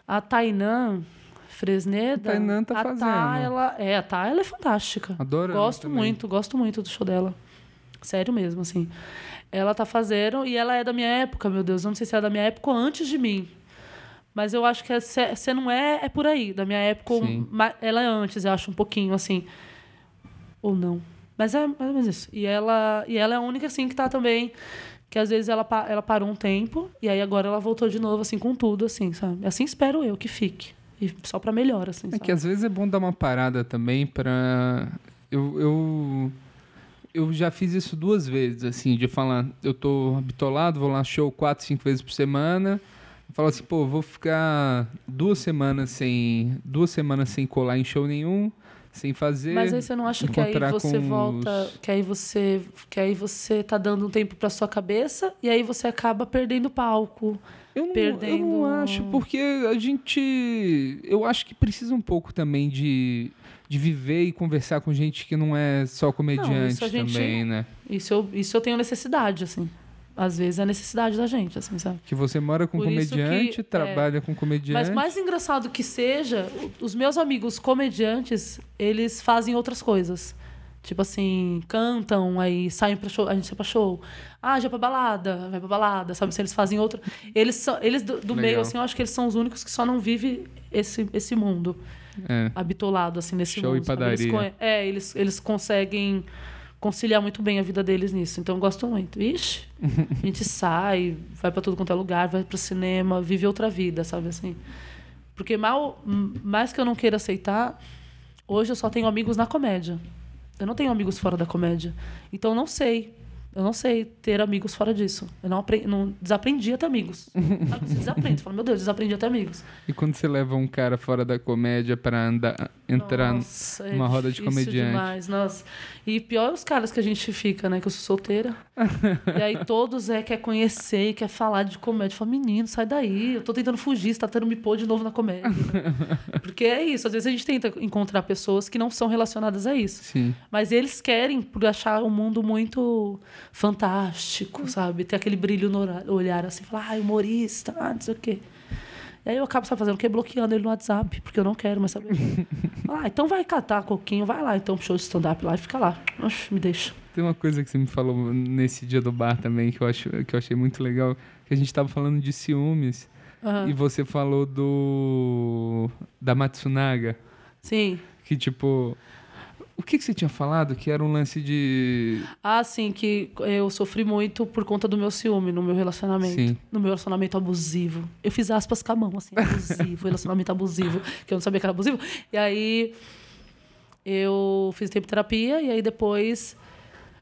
A Tainã Fresneda. A Tainã tá a fazendo. Tá, ela, é, a Tá, ela é fantástica. Adoro Gosto muito, gosto muito do show dela. Sério mesmo, assim. Ela tá fazendo, e ela é da minha época, meu Deus. eu Não sei se é da minha época ou antes de mim. Mas eu acho que você não é, é por aí. Da minha época, Sim. ela é antes, eu acho, um pouquinho, assim. Ou não. Mas é mais ou menos isso. E ela, e ela é a única, assim, que tá também. Que às vezes ela, ela parou um tempo, e aí agora ela voltou de novo, assim, com tudo, assim, sabe? Assim espero eu que fique. E só pra melhor, assim, É sabe? que às vezes é bom dar uma parada também pra. Eu, eu, eu já fiz isso duas vezes, assim, de falar, eu tô bitolado, vou lá show quatro, cinco vezes por semana. Falo assim, pô, vou ficar duas semanas sem. Duas semanas sem colar em show nenhum, sem fazer. Mas aí você não acha que aí você volta, os- que aí você, que aí você tá dando um tempo pra sua cabeça e aí você acaba perdendo palco. Eu não, eu perdendo- não acho, porque a gente. Eu acho que precisa um pouco também de, de viver e conversar com gente que não é só comediante gente- também, né? Isso eu, isso eu tenho necessidade, assim. Às vezes é necessidade da gente, assim, sabe? Que você mora com Por comediante, que, é, trabalha com comediante. Mas mais engraçado que seja, os meus amigos comediantes, eles fazem outras coisas. Tipo assim, cantam, aí saem pra show, a gente sai pra show. Ah, já pra balada, vai pra balada, sabe? Se eles fazem outra. Eles são, eles do, do meio, assim, eu acho que eles são os únicos que só não vivem esse, esse mundo É. habitolado, assim, nesse Show e mundo. sabe? Eles padaria. con- é, eles, eles conseguem conciliar muito bem a vida deles nisso. Então eu gosto muito. Ixi, a gente sai, vai pra tudo quanto é lugar, vai pro cinema, vive outra vida, sabe assim? Porque mal, mais que eu não queira aceitar, hoje eu só tenho amigos na comédia. Eu não tenho amigos fora da comédia. Então eu não sei. Eu não sei ter amigos fora disso. Eu não, apre- não desaprendi a ter amigos. Sabe? Você desaprende. Você fala, meu Deus, desaprendi a ter amigos. E quando você leva um cara fora da comédia pra andar, entrar Nossa, é numa roda de comediante. Demais, nossa. E pior é os caras que a gente fica, né? Que eu sou solteira. e aí todos é quer conhecer, e quer falar de comédia. Fala, menino, sai daí. Eu tô tentando fugir, você tá tentando me pôr de novo na comédia. né? Porque é isso. Às vezes a gente tenta encontrar pessoas que não são relacionadas a isso. Sim. Mas eles querem por achar o mundo muito fantástico, sabe? Ter aquele brilho no olhar assim, falar, ah, humorista, ah, não sei o quê. E aí eu acabo, sabe, fazendo o quê? Bloqueando ele no WhatsApp, porque eu não quero mais saber. ah, então vai catar coquinho, vai lá, então, pro show de stand-up lá e fica lá. Oxe, me deixa. Tem uma coisa que você me falou nesse dia do bar também que eu, acho, que eu achei muito legal. Que a gente tava falando de ciúmes. Aham. E você falou do. da Matsunaga. Sim. Que tipo. O que, que você tinha falado? Que era um lance de. Ah, sim, que eu sofri muito por conta do meu ciúme no meu relacionamento. Sim. No meu relacionamento abusivo. Eu fiz aspas com a mão, assim, abusivo, relacionamento abusivo, que eu não sabia que era abusivo. E aí eu fiz tempo de terapia, e aí depois.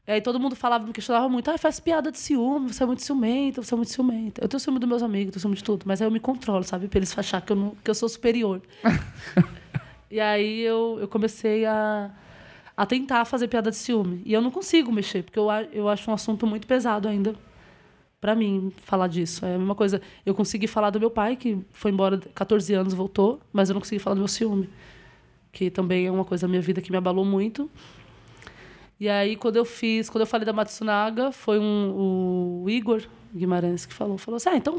E aí todo mundo falava, me questionava muito, ah, faz piada de ciúme, você é muito ciumenta, você é muito ciumenta. Eu tenho ciúme dos meus amigos, tenho ciúme de tudo, mas aí eu me controlo, sabe? Pra eles achar que eu, não, que eu sou superior. e aí eu, eu comecei a, a tentar fazer piada de ciúme. E eu não consigo mexer, porque eu, eu acho um assunto muito pesado ainda pra mim falar disso. É a mesma coisa. Eu consegui falar do meu pai, que foi embora 14 anos, voltou, mas eu não consegui falar do meu ciúme. Que também é uma coisa da minha vida que me abalou muito. E aí, quando eu fiz, quando eu falei da Matsunaga, foi um, o Igor Guimarães que falou. Falou assim: ah, então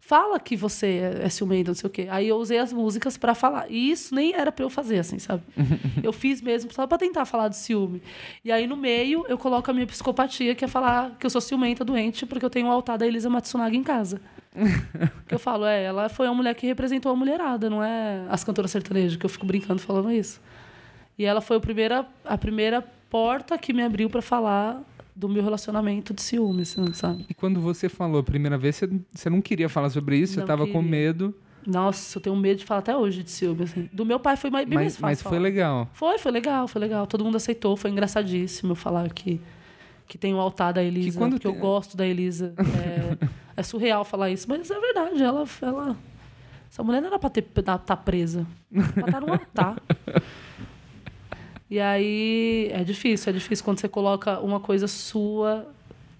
fala que você é, é ciumento, não sei o quê. Aí eu usei as músicas pra falar. E isso nem era pra eu fazer, assim, sabe? eu fiz mesmo só pra tentar falar de ciúme. E aí, no meio, eu coloco a minha psicopatia, que é falar que eu sou ciumenta, doente, porque eu tenho o altar da Elisa Matsunaga em casa. que eu falo, é, ela foi uma mulher que representou a mulherada, não é as cantoras sertanejas, que eu fico brincando falando isso. E ela foi a primeira, a primeira porta que me abriu pra falar do meu relacionamento de ciúme, assim, sabe? E quando você falou a primeira vez, você, você não queria falar sobre isso, você Não tava com queria. medo, Nossa, eu tenho medo de falar até hoje de ciúme, assim. Do meu pai foi mais, bem mais mas, fácil mas foi falar. legal. Foi, foi legal, foi legal. Todo mundo aceitou, foi engraçadíssimo eu falar que, que tem o altar da Elisa, quando porque tem- eu gosto da Elisa. É, é surreal falar isso, mas é verdade. Ela, ela, essa mulher não era pra estar tá presa, pra estar no altar. E aí é difícil, é difícil quando você coloca uma coisa sua,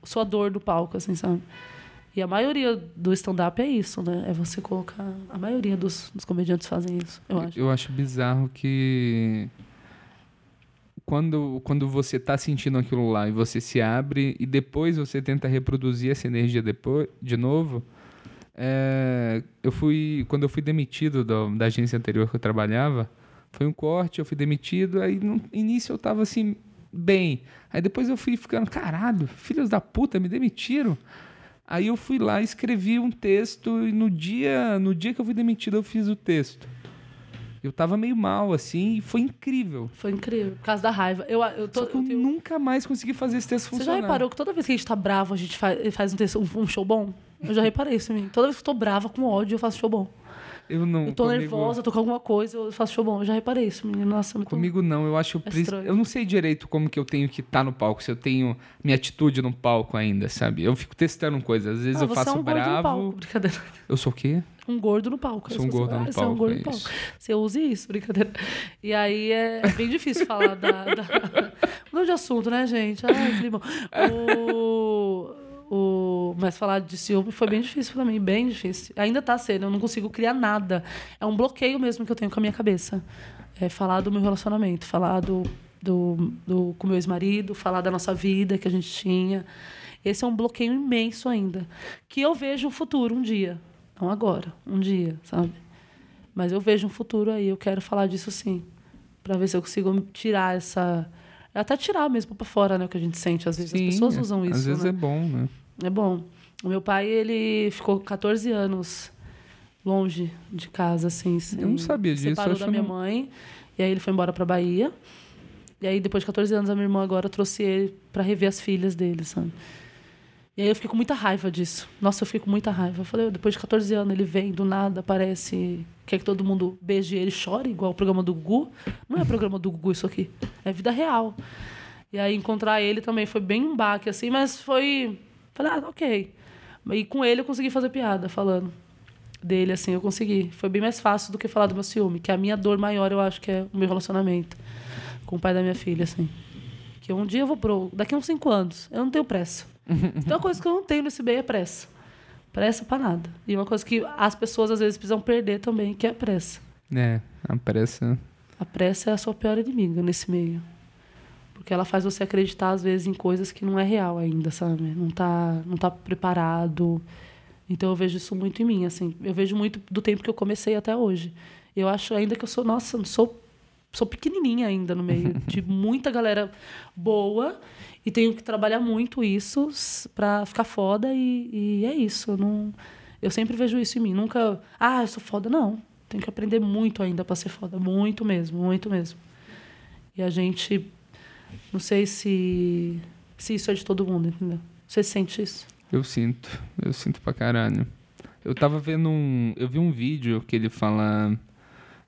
sua dor no palco, assim, sabe? E a maioria do stand-up é isso, né? É você colocar. A maioria dos, dos comediantes fazem isso, eu acho. Eu acho bizarro que quando, quando você tá sentindo aquilo lá e você se abre e depois você tenta reproduzir essa energia depois, de novo. é, eu fui quando eu fui demitido da, da agência anterior que eu trabalhava, foi um corte, eu fui demitido, aí no início eu tava assim bem. Aí depois eu fui ficando, caralho, filhos da puta, me demitiram. Aí eu fui lá, escrevi um texto e no dia, no dia que eu fui demitido eu fiz o texto. Eu tava meio mal, assim, e foi incrível. Foi incrível, por causa da raiva. Eu, eu, tô, Só que eu tenho- nunca mais consegui fazer esse texto Você já funcionar. reparou que toda vez que a gente tá bravo, a gente faz, faz um, texto- um- um show bom? Eu já reparei isso em mim. Toda vez que eu tô brava, com ódio, eu faço show bom. Eu não. Eu tô comigo, nervosa, eu tô com alguma coisa, eu faço show bom. Eu já reparei isso, menino. Nossa, muito Comigo não, eu acho. É estranho. eu não sei direito como que eu tenho que estar no palco, se eu tenho minha atitude no palco ainda, sabe? Eu fico testando coisas. Às vezes Ah, eu você faço é um gordo no bravo. palco. Brincadeira. Eu sou o quê? Um gordo no palco. Sou um gordo ah, no você é um palco, gordo é no palco. Você use isso, brincadeira. E aí é é bem difícil falar da. da... Mudou de assunto, né, gente? Ai, que bom. O. O... Mas falar de ciúme foi bem difícil pra mim, bem difícil. Ainda tá sendo, eu não consigo criar nada. É um bloqueio mesmo que eu tenho com a minha cabeça. É falar do meu relacionamento, falar do, do, do com meu ex-marido, falar da nossa vida que a gente tinha. Esse é um bloqueio imenso ainda. Que eu vejo um futuro um dia. Não agora, um dia, sabe? Mas eu vejo um futuro aí, eu quero falar disso sim. Pra ver se eu consigo tirar essa. Até tirar mesmo pra fora, né? O que a gente sente. Às vezes as pessoas é- usam isso. Às vezes né? é bom, né? É bom. O meu pai, ele ficou 14 anos longe de casa, assim. sem- Eu não sabia disso, Separou da minha não- mãe. E aí ele foi embora pra Bahia. E aí, depois de 14 anos, a minha irmã agora trouxe ele pra rever as filhas dele, sabe? E aí eu fiquei com muita raiva disso. Nossa, eu fiquei com muita raiva. Eu falei, depois de 14 anos, ele vem do nada, aparece. Quer que todo mundo beije ele chore, igual o programa do Gugu. Não é programa do Gugu isso aqui. É vida real. E aí encontrar ele também foi bem um baque, assim, mas foi. Falei, ah, ok. E com ele eu consegui fazer piada, falando dele, assim, eu consegui. Foi bem mais fácil do que falar do meu ciúme, que a minha dor maior eu acho que é o meu relacionamento com o pai da minha filha, assim. Que um dia eu vou pro. Daqui a uns cinco anos, eu não tenho pressa. Então, uma coisa que eu não tenho nesse meio é pressa. Pressa pra nada. E uma coisa que as pessoas às vezes precisam perder também, que é a pressa. É, a pressa. A pressa é a sua pior inimiga nesse meio. Porque ela faz você acreditar, às vezes, em coisas que não é real ainda, sabe? Não tá, não tá preparado. Então eu vejo isso muito em mim, assim. Eu vejo muito do tempo que eu comecei até hoje. Eu acho ainda que eu sou, nossa, sou, sou pequenininha ainda no meio de muita galera boa e tenho que trabalhar muito isso pra ficar foda e, e é isso. Eu, não, eu sempre vejo isso em mim. Nunca, ah, eu sou foda. Não. Tenho que aprender muito ainda pra ser foda. Muito mesmo, muito mesmo. E a gente, não sei se, se isso é de todo mundo, entendeu? Você sente isso? Eu sinto. Eu sinto pra caralho. Eu tava vendo um. Eu vi um vídeo que ele fala.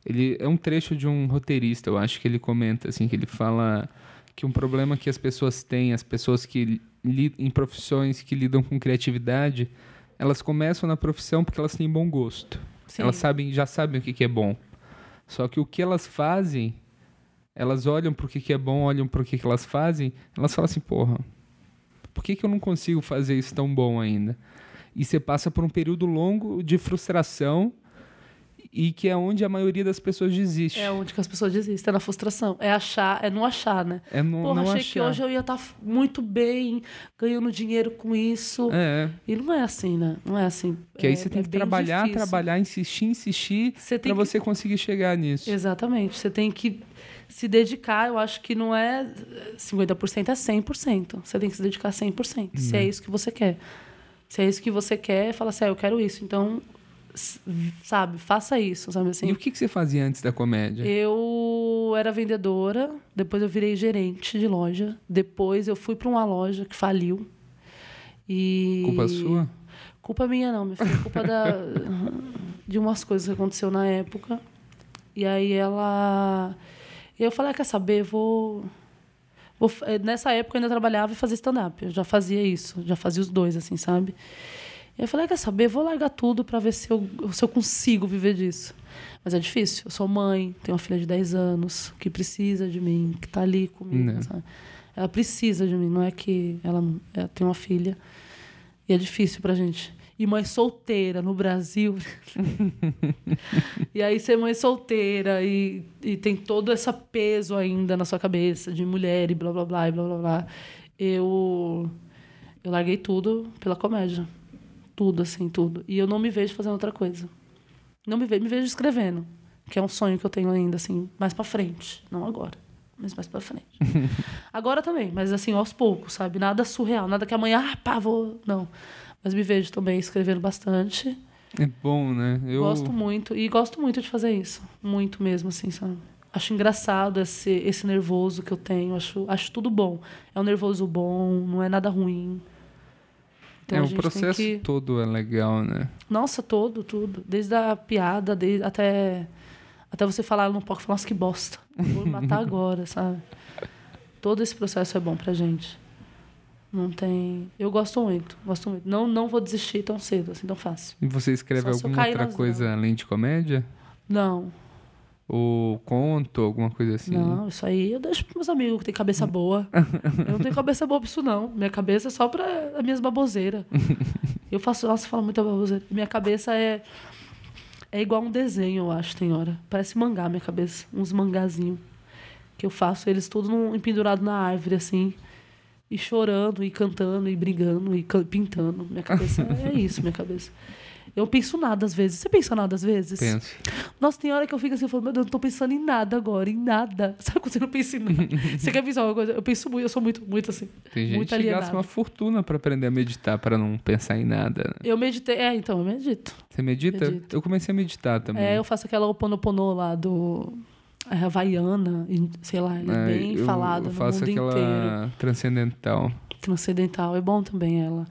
Ele é um trecho de um roteirista, eu acho que ele comenta, assim, que ele fala que um problema que as pessoas têm, as pessoas que em profissões que lidam com criatividade, elas começam na profissão porque elas têm bom gosto. Sim. Elas sabem, já sabem o que, que é bom. Só que o que elas fazem elas olham pro que, que é bom, olham pro que, que elas fazem, elas falam assim, porra, por que, que eu não consigo fazer isso tão bom ainda? E você passa por um período longo de frustração e que é onde a maioria das pessoas desiste. É onde que as pessoas desistem, é na frustração. É achar, é não achar, né? É não, Porra, não achei achar. que hoje eu ia estar muito bem, ganhando dinheiro com isso. É, E não é assim, né? Não é assim. que aí É- você tem é que trabalhar, difícil. trabalhar, insistir, insistir pra que- você conseguir chegar nisso. Exatamente. Você tem que se dedicar. Eu acho que não é 50%, é 100%. Você tem que se dedicar 100%. Se Uhum. é isso que você quer. Se é isso que você quer, fala assim, ah, eu quero isso. Então, sabe, faça isso, sabe assim? E o que, que você fazia antes da comédia? Eu era vendedora, depois eu virei gerente de loja, depois eu fui para uma loja que faliu. E Culpa sua? Culpa minha não, minha filha, culpa da de umas coisas que aconteceu na época. E aí ela eu falei, ah, quer saber, vou eh, nessa época eu ainda trabalhava e fazia stand-up. Eu já fazia isso, já fazia os dois, assim, sabe? E eu falei, ah, quer saber? Vou largar tudo para ver se eu, se eu consigo viver disso. Mas é difícil. Eu sou mãe, tenho uma filha de 10 anos que precisa de mim, que tá ali comigo, sabe? Ela precisa de mim, não é que ela, ela tem uma filha. E é difícil pra gente. E mãe solteira no Brasil. e aí ser mãe solteira e, e tem todo esse peso ainda na sua cabeça de mulher e blá blá blá e blá blá blá. Eu, eu larguei tudo pela comédia. Tudo, assim, tudo. E eu não me vejo fazendo outra coisa. Não me vejo, me vejo escrevendo. Que é um sonho que eu tenho ainda, assim, mais pra frente. Não agora, mas mais pra frente. agora também, mas assim, aos poucos, sabe? Nada surreal, nada que amanhã, ah, pá, vou. Não. Mas me vejo também escrevendo bastante. É bom, né? Eu Gosto muito. E gosto muito de fazer isso. Muito mesmo, assim, sabe? Acho engraçado esse, esse nervoso que eu tenho. Acho, acho tudo bom. É um nervoso bom, não é nada ruim. Então é, o processo que- todo é legal, né? Nossa, todo, tudo. Desde a piada, desde, até, até você falar, pode falar, nossa, que bosta. Vou matar agora, sabe? Todo esse processo é bom pra gente. Não tem. Eu gosto muito, gosto muito. Não, não vou desistir tão cedo, assim, tão fácil. E você escreve Só alguma outra coisa além de comédia? Não, Ou conto, alguma coisa assim? não, isso aí eu deixo pros meus amigos que tem cabeça boa. eu não tenho cabeça boa pra isso, não. Minha cabeça é só pra as minhas baboseiras. eu faço, nossa, eu falo muita baboseira. Minha cabeça é. É igual um desenho, eu acho, tem hora. Parece mangá, minha cabeça. Uns mangazinhos. Que eu faço eles tudo num, pendurado na árvore, assim. E chorando, e cantando, e brigando, e pintando. Minha cabeça é isso, minha cabeça. Eu penso nada às vezes. Você pensa nada às vezes? Penso. Nossa, tem hora que eu fico assim, eu falo, meu Deus, eu não tô pensando em nada agora, em nada. Sabe quando você não pensa em nada? você quer pensar uma coisa? Eu penso muito, eu sou muito, muito assim. Tem gente muito que alienada. gasta uma fortuna pra aprender a meditar, pra não pensar em nada. né? Eu meditei, é, então, eu medito. Você medita? Medito. Eu comecei a meditar também. É, eu faço aquela oponopono lá do é, Havaiana, sei lá, ele é, É, bem eu, falado eu no faço mundo aquela inteiro. transcendental. Transcendental, é bom também ela.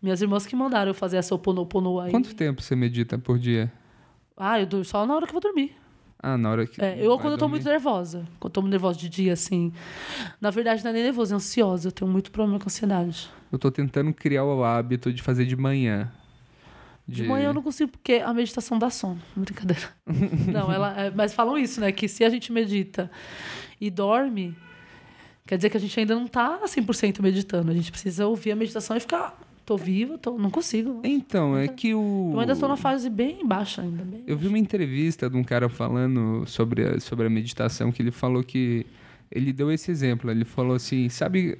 Minhas irmãs que mandaram eu fazer essa oponopono aí. Quanto tempo você medita por dia? Ah, eu durmo só na hora que eu vou dormir. Ah, na hora que. É, eu quando eu tô dormir. muito nervosa. Quando eu tô muito nervosa de dia, assim. Na verdade, não é nem nervosa, é ansiosa. Eu tenho muito problema com ansiedade. Eu tô tentando criar o hábito de fazer de manhã. De manhã eu não consigo, porque a meditação dá sono. Brincadeira. não, ela. é, mas falam isso, né? Que se a gente medita e dorme, quer dizer que a gente ainda não tá 100% meditando. A gente precisa ouvir a meditação e ficar. Tô viva, tô, não consigo. Então, é que o. Eu ainda tô na fase bem baixa ainda. Bem Eu vi uma entrevista de um cara falando sobre a, sobre a meditação, que ele falou que. Ele deu esse exemplo. Ele falou assim: sabe,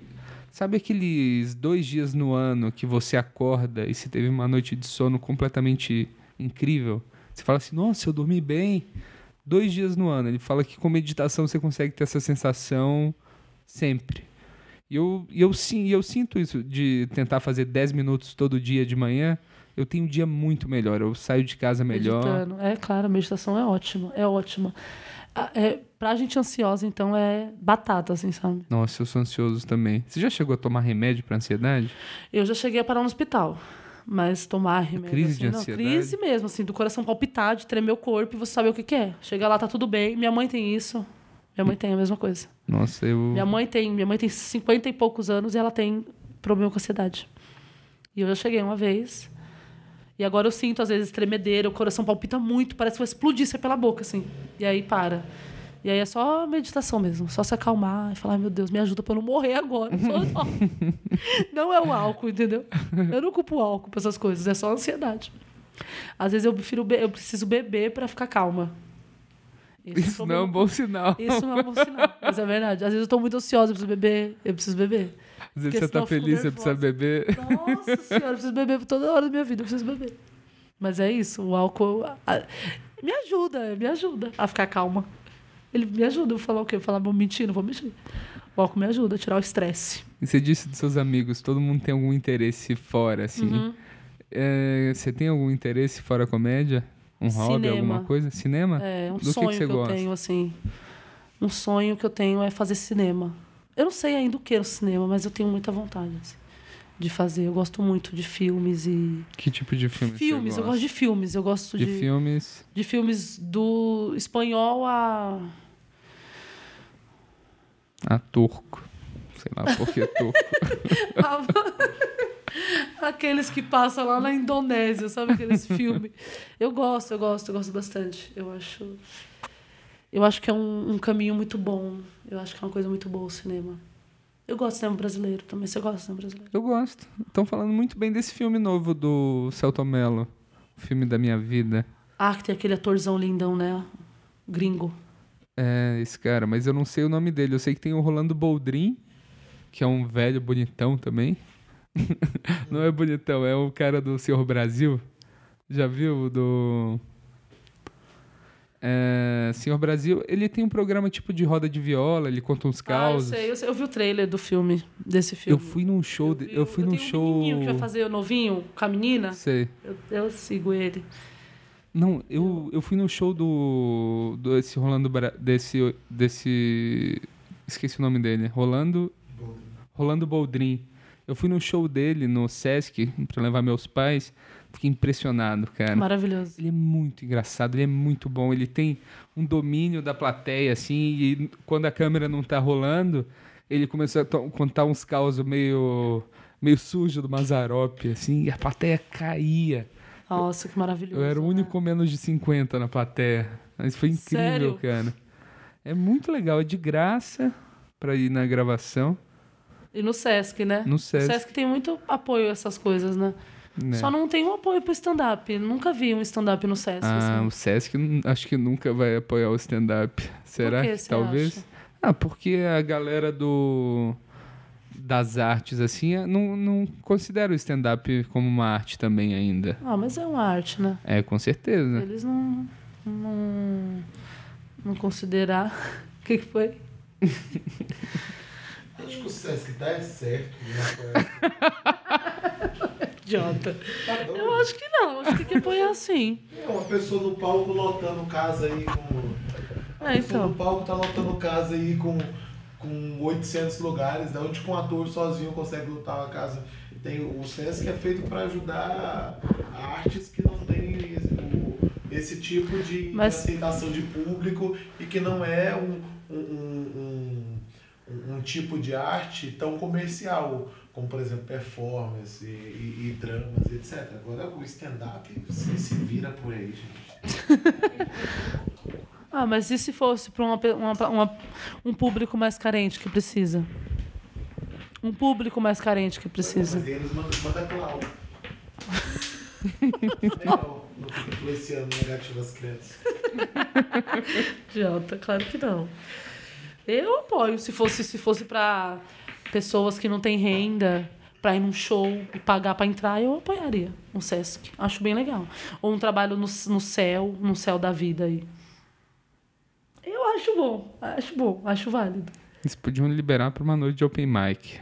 sabe aqueles dois dias no ano que você acorda e você teve uma noite de sono completamente incrível? Você fala assim: nossa, eu dormi bem. Dois dias no ano. Ele fala que com meditação você consegue ter essa sensação sempre. E eu, eu, sim, eu sinto isso de tentar fazer 10 minutos todo dia de manhã. Eu tenho um dia muito melhor. Eu saio de casa melhor. meditando. É claro, a meditação é ótima. É ótima. Ah, É, pra gente ansiosa, então, é batata, assim, sabe? Nossa, eu sou ansioso também. Você já chegou a tomar remédio pra ansiedade? Eu já cheguei a parar no hospital. Mas tomar remédio. Crise assim, de não, ansiedade? crise mesmo, assim, do coração palpitar, de tremer o corpo e você saber o que, que é. Chega lá, tá tudo bem. Minha mãe tem isso. Minha mãe tem a mesma coisa. Nossa, eu. Minha mãe tem, minha mãe tem 50 e poucos anos e ela tem problema com ansiedade. E eu já cheguei uma vez. E agora eu sinto, às vezes, tremedeira, o coração palpita muito, parece que vai explodir pela boca, assim. E aí para. E aí é só meditação mesmo, só se acalmar e falar, "Ai, meu Deus, me ajuda pra eu não morrer agora. Só- não é o álcool, entendeu? Eu não culpo o álcool pra essas coisas, é só ansiedade. Às vezes eu prefiro eu preciso beber pra ficar calma. Esse Isso não é um bom sinal. Isso não é um bom sinal, mas é verdade. Às vezes eu tô muito ansiosa, eu preciso beber, eu preciso beber. Às vezes você tá fico feliz, você precisa beber. Nossa senhora, eu preciso beber toda hora da minha vida, eu preciso beber. Mas é isso, o álcool a- me ajuda, me ajuda a ficar calma. Ele me ajuda, eu vou falar o quê? Eu vou falar, vou mentir, não vou mentir. O álcool me ajuda a tirar o estresse. E você disse dos seus amigos, todo mundo tem algum interesse fora, assim. Uhum. É, você tem algum interesse fora a comédia? Um hobby, Cinema. alguma coisa? Cinema? É, um Do que que sonho que, você eu gosta? tenho, assim. Um sonho que eu tenho é fazer cinema. Eu não sei ainda o que é o cinema, mas eu tenho muita vontade assim, de fazer. Eu gosto muito de filmes e. Que tipo de filme filmes, você eu gosto de filmes. Eu gosto De de, filmes. de filmes do espanhol a. Ah, turco. Sei lá por que turco. Aqueles que passam lá na Indonésia, sabe aqueles filmes? Eu gosto, eu gosto, eu gosto bastante. Eu acho. Eu acho que é um, um caminho muito bom. Eu acho que é uma coisa muito boa o cinema. Eu gosto de cinema brasileiro também. Você gosta de cinema brasileiro? Eu gosto. Estão falando muito bem desse filme novo do Celton Mello. O filme da minha vida. Ah, que tem aquele atorzão lindão, né? Gringo. É, esse cara, mas eu não sei o nome dele. Eu sei que tem o Rolando Boldrin, que é um velho bonitão também. não é bonitão, é o cara do Senhor Brasil. Já viu do. É, Senhor Brasil, ele tem um programa tipo de roda de viola, ele conta uns Ah, eu causos. sei, eu sei. Eu vi o trailer do filme, desse eu filme. fui num show, de- vi eu fui num tenho show. Um menininho que vai fazer o novinho com a menina. Sei. Eu, eu sigo ele. Não, eu, eu fui no show do. do esse Rolando. Bra- Desse. Desse. Esqueci o nome dele. Rolando. Rolando Boldrin. Eu fui no show dele no Sesc pra levar meus pais. Fiquei impressionado, cara. Maravilhoso. Ele é muito engraçado, ele é muito bom. Ele tem um domínio da plateia, assim, e quando a câmera não tá rolando, ele começou a contar uns causos meio. meio sujo do Mazarop, assim, e a plateia caía. Nossa, que maravilhoso. Eu era o né? único com menos de 50 na plateia. Mas foi incrível, Sério? cara. É muito legal, é de graça pra ir na gravação. E no Sesc, né? No Sesc. O Sesc tem muito apoio a essas coisas, né? né? Só não tem um apoio pro stand-up. Nunca vi um stand-up no Sesc. Ah, assim. o Sesc acho que nunca vai apoiar o stand-up. Será que que talvez? acha? Ah, porque a galera do das artes assim é- não, não considera o stand-up como uma arte também ainda. Ah, mas é uma arte, né? É, com certeza. Eles não. Não, não considerar. O que, que foi? Acho que o Sesc tá é certo. Né? Idiota. Tá? Eu acho que não. Acho que tem que apoiar sim. É uma pessoa no palco lotando casa aí com. A É, pessoa então. no palco tá lotando casa aí com, com 800 lugares, da onde que um ator sozinho consegue lotar uma casa. Tem, o Sesc é feito para ajudar artes que não têm esse tipo de, de Mas- aceitação de público e que não é um, um, um, um- um tipo de arte tão comercial, como por exemplo performance e, e- e dramas, etc. Agora o stand-up se, se vira por aí, gente. Ah, mas e se fosse para uma, uma- uma- um público mais carente que precisa? Um público mais carente que precisa. Mas eles mandam, mandam Cláudio. Não, não fica influenciando negativo as crianças. Idiota, claro que não. Eu apoio se fosse se fosse para pessoas que não têm renda para ir num show e pagar para entrar, eu apoiaria um Sesc. Acho bem legal. Ou um trabalho no, no céu, no céu da vida aí. Eu acho bom, acho bom, acho válido. Eles podiam liberar para uma noite de open mic.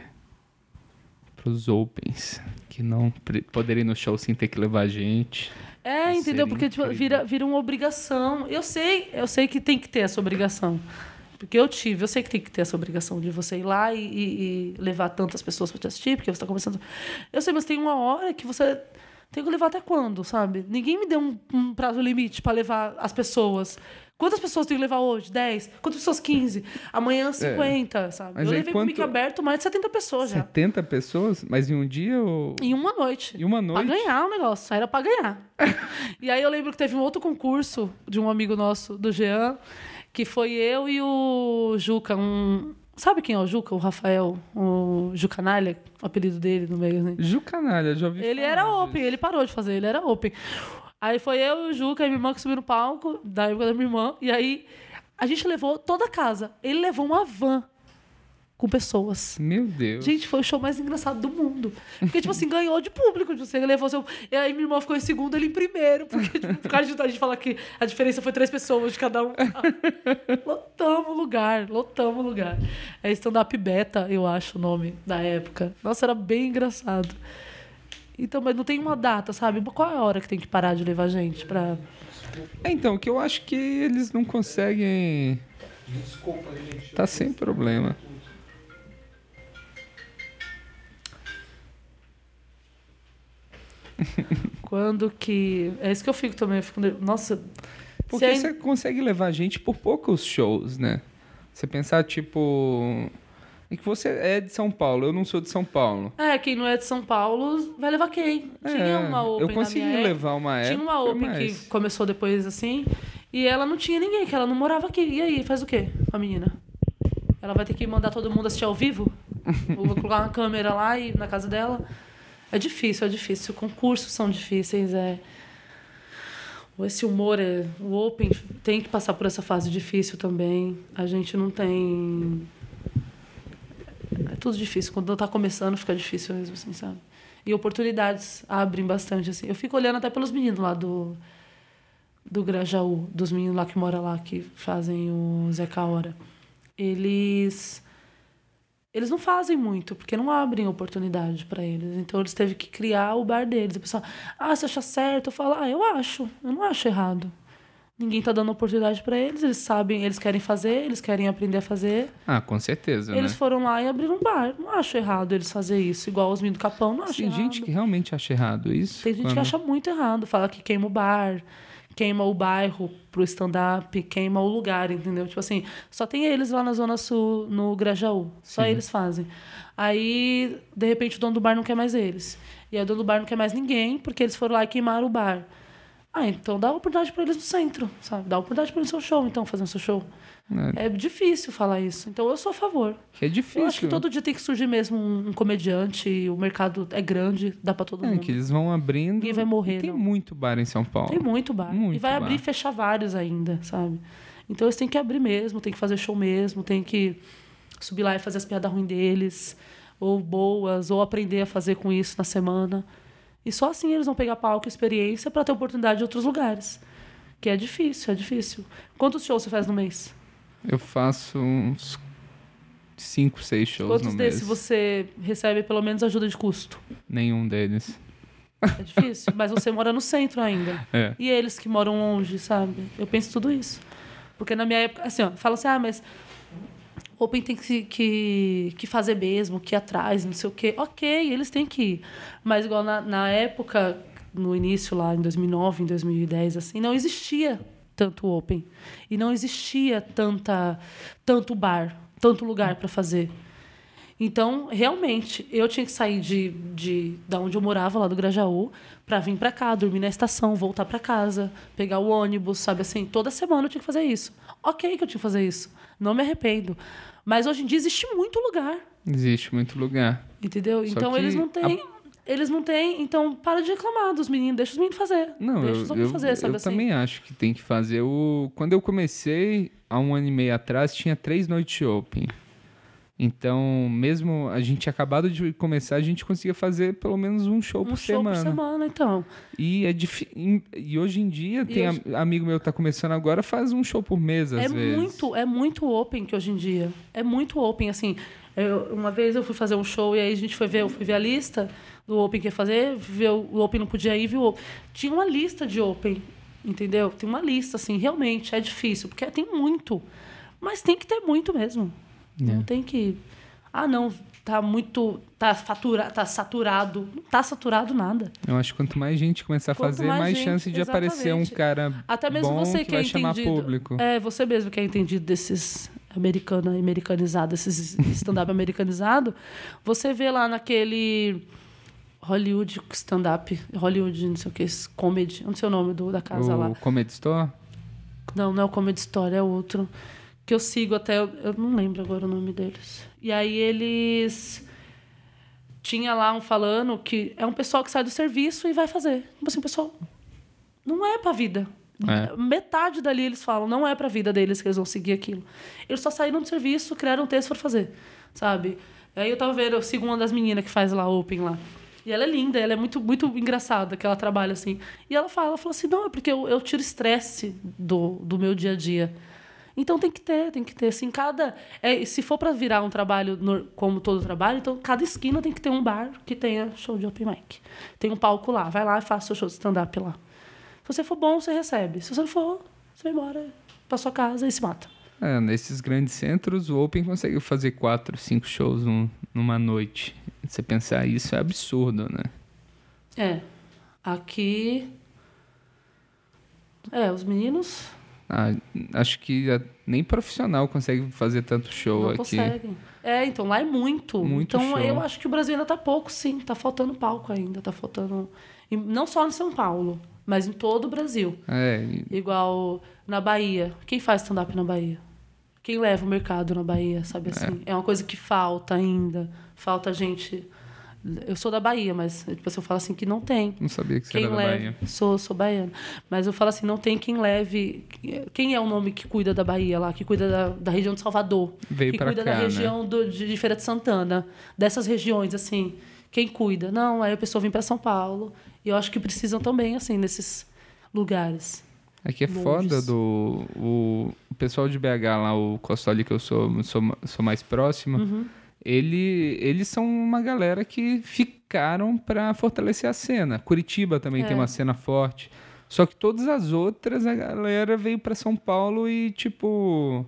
Para os opens. Que não poderiam ir no show sem ter que levar gente. É, entendeu? Porque tipo, vira, vira uma obrigação. Eu sei, eu sei que tem que ter essa obrigação. Porque eu tive, eu sei que tem que ter essa obrigação de você ir lá e, e- e levar tantas pessoas para te assistir, porque você está começando. Eu sei, mas tem uma hora que você tem que levar até quando, sabe? Ninguém me deu um, um prazo limite para levar as pessoas. Quantas pessoas tem que levar hoje? 10? Quantas pessoas? 15? Amanhã 50, sabe? É. Mas eu levei quanto- pro aberto mais de 70 pessoas já. 70 pessoas? Mas em um dia ou. Em uma noite. Em uma Pra noite? ganhar o negócio, era pra ganhar. e aí eu lembro que teve um outro concurso de um amigo nosso, do Jean, Que foi eu e o Juca, um. Sabe quem é o Juca? O Rafael, o Jucanalha, o apelido dele no meio, né? Ju Canalha, já ouvi Ele era disso. open, ele parou de fazer, ele era open. Aí foi eu e o Juca e minha irmã que subiu no palco, da época da minha irmã, e aí a gente levou toda a casa. Ele levou uma van com pessoas. Meu Deus. Gente, foi o show mais engraçado do mundo. Porque, tipo assim, ganhou de público. Tipo, você levou seu. E aí minha irmã ficou em segundo, ele em primeiro. Porque, tipo, por causa de a gente falar que a diferença foi três pessoas de cada um. lotamos o lugar, lotamos o lugar. É stand-up beta, eu acho o nome da época. Nossa, era bem engraçado. Então, mas não tem uma data, sabe? Qual é a hora que tem que parar de levar gente pra. É, então, que eu acho que eles não conseguem. Desculpa, gente. Tá sem problema. Quando que. É isso que eu fico também. Eu fico... Nossa. Porque se você consegue levar gente por poucos shows, né? Você pensar, tipo. É que você é de São Paulo, eu não sou de São Paulo. É, quem não é de São Paulo vai levar quem? Tinha É, uma Open Eu consegui levar uma época. Tinha uma Open mas... que começou depois assim. E ela não tinha ninguém, que ela não morava aqui. E aí, faz o quê com a menina? Ela vai ter que mandar todo mundo assistir ao vivo? Ou vai colocar uma câmera lá e na casa dela? É difícil, é difícil. Concursos são difíceis, é. Esse humor é. O Open tem que passar por essa fase difícil também. A gente não tem. É tudo difícil. Quando tá começando, fica difícil mesmo, assim, sabe? E oportunidades abrem bastante, assim. Eu fico olhando até pelos meninos lá do. Do Grajaú, dos meninos lá que moram lá, que fazem o Zeca Hora. Eles. Eles não fazem muito, porque não abrem oportunidade para eles. Então eles teve que criar o bar deles. O pessoal, ah, você acha certo? Eu falo, ah, eu acho. Eu não acho errado. Ninguém tá dando oportunidade para eles, eles sabem, eles querem fazer, eles querem aprender a fazer. Ah, com certeza, Eles né? foram lá e abriram um bar. Não acho errado eles fazer isso. Igual os meninos do Capão, não acho Tem errado. gente que realmente acha errado isso. Tem gente que quando- acha muito errado. Fala que queima o bar, queima o bairro pro stand-up, queima o lugar, entendeu? Tipo assim, só tem eles lá na Zona Sul, no Grajaú. Só Sim. eles fazem. Aí, de repente, o dono do bar não quer mais eles. E aí o dono do bar não quer mais ninguém, porque eles foram lá e queimaram o bar. Ah, então dá oportunidade pra eles no centro, sabe? Dá oportunidade pra eles no seu show, então, fazer o seu show. É difícil falar isso. Então eu sou a favor. É difícil. Eu acho que todo dia tem que surgir mesmo um, comediante, o mercado é grande, dá pra todo É, mundo. que eles vão abrindo. Ninguém vai morrer, E tem não. muito bar em São Paulo. Tem muito bar. Muito e vai bar. abrir e fechar vários ainda, sabe? Então eles têm que abrir mesmo, tem que fazer show mesmo, tem que subir lá e fazer as piadas ruins deles, ou boas, ou aprender a fazer com isso na semana. E só assim eles vão pegar palco e experiência para ter oportunidade em outros lugares. Que é difícil, é difícil. Quantos shows você faz no mês? Eu faço uns 5, 6 shows Quantos no desses mês. você recebe pelo menos ajuda de custo? Nenhum deles. É difícil, mas você mora no centro ainda. É. E eles que moram longe, sabe? Eu penso tudo isso. Porque na minha época, assim, ó, fala assim, ah, mas Open tem que, que, que fazer mesmo, que ir atrás, não sei o quê. Ok, eles têm que ir. Mas igual na, na época, no início lá, em 2009, em 2010, assim, não existia tanto Open. E não existia tanta, tanto bar, tanto lugar para fazer. Então, realmente, eu tinha que sair de, de da onde eu morava, lá do Grajaú, para vir para cá, dormir na estação, voltar para casa, pegar o ônibus, sabe assim? Toda semana eu tinha que fazer isso. Ok que eu tinha que fazer isso. Não me arrependo. Mas hoje em dia existe muito lugar, Existe muito lugar. entendeu? Só então eles não têm. Eles não têm, então para de reclamar dos meninos, deixa os meninos fazer. Não, deixa eu, os homens eu, fazer, sabe eu assim? também acho que tem que fazer. O... Quando eu comecei, há um ano e meio atrás, tinha três noites open. Então, mesmo a gente acabado de começar, a gente conseguia fazer pelo menos um show Um por show semana. por semana, então. E é em- E hoje em dia, tem hoje- am- amigo meu que tá começando agora, faz um show por mês, às é vezes. muito, é muito open que hoje em dia. É muito open, assim. eu- uma vez eu fui fazer um show e aí a gente foi ver, eu fui ver a lista do open que ia fazer, ver o o open não podia ir, viu? Tinha uma lista de open, entendeu? Tem uma lista, assim, realmente é difícil, porque tem muito. Mas tem que ter muito mesmo. É. Não tem que. Ah, não, tá muito. Tá, fatura, tá saturado. Não tá saturado nada. Eu acho que quanto mais gente começar a fazer, mais mais, gente, chance de aparecer um exatamente. cara Até mesmo bom você que, que, vai é chamar entendido. público. É, você mesmo que é entendido desses americana, americanizado, esses stand-up americanizado, você vê lá naquele Hollywood stand-up, Hollywood, não sei o que, comedy, não sei o nome do, da casa lá. O Comedy Store? Não, não é o Comedy Story, é outro. Que eu sigo até. Eu, não lembro agora o nome deles. E aí eles. Tinha lá um falando que é um pessoal que sai do serviço e vai fazer. Tipo assim, pessoal. Não é pra vida. É. Metade dali eles falam, não é pra vida deles que eles vão seguir aquilo. Eles só saíram do serviço, criaram um texto pra fazer, sabe? Aí eu tava vendo, eu sigo uma das meninas que faz lá Open lá. E ela é linda, ela é muito, muito engraçada, que ela trabalha assim. E ela fala, ela fala assim, não, é porque eu, eu tiro estresse do, do meu dia a dia. Então tem que ter, tem que ter. Assim, cada. É, se for para virar um trabalho no- como todo trabalho, então cada esquina tem que ter um bar que tenha show de open mic. Tem um palco lá, vai lá e faz seu show de stand-up lá. Se você for bom, você recebe. Se você não for, você vai embora pra sua casa e se mata. É, nesses grandes centros, o Open consegue fazer quatro, cinco shows num- numa noite. Você pensar isso é absurdo, né? É. Aqui. É, os meninos Ah, acho que nem profissional consegue fazer tanto show não aqui. conseguem. É, então lá é muito. Muito então show. eu acho que o Brasil ainda tá pouco, sim. Tá faltando palco ainda. Tá faltando. Não só em São Paulo, mas em todo o Brasil. É, e- Igual na Bahia. Quem faz stand-up na Bahia? Quem leva o mercado na Bahia, sabe assim? É, uma coisa que falta ainda. Falta gente. Eu sou da Bahia, mas tipo, eu falo assim que não tem. não sabia que você Quem era da leva. Bahia. Sou, sou baiana. Mas eu falo assim, não tem quem leve. Quem é o nome que cuida da Bahia lá, que cuida da, da região de Salvador? Veio que cuida cá, da né? região do, de, de Feira de Santana, dessas regiões, assim. Quem cuida? Não, aí a pessoa vem para São Paulo. E eu acho que precisam também, assim, nesses lugares. Aqui é Longes. foda do. O, o pessoal de BH lá, o Costoli, que eu sou, sou, sou mais próximo, Uhum. Ele, eles são uma galera que ficaram pra fortalecer a cena. Curitiba também É. tem uma cena forte. Só que todas as outras, a galera veio pra São Paulo e, tipo.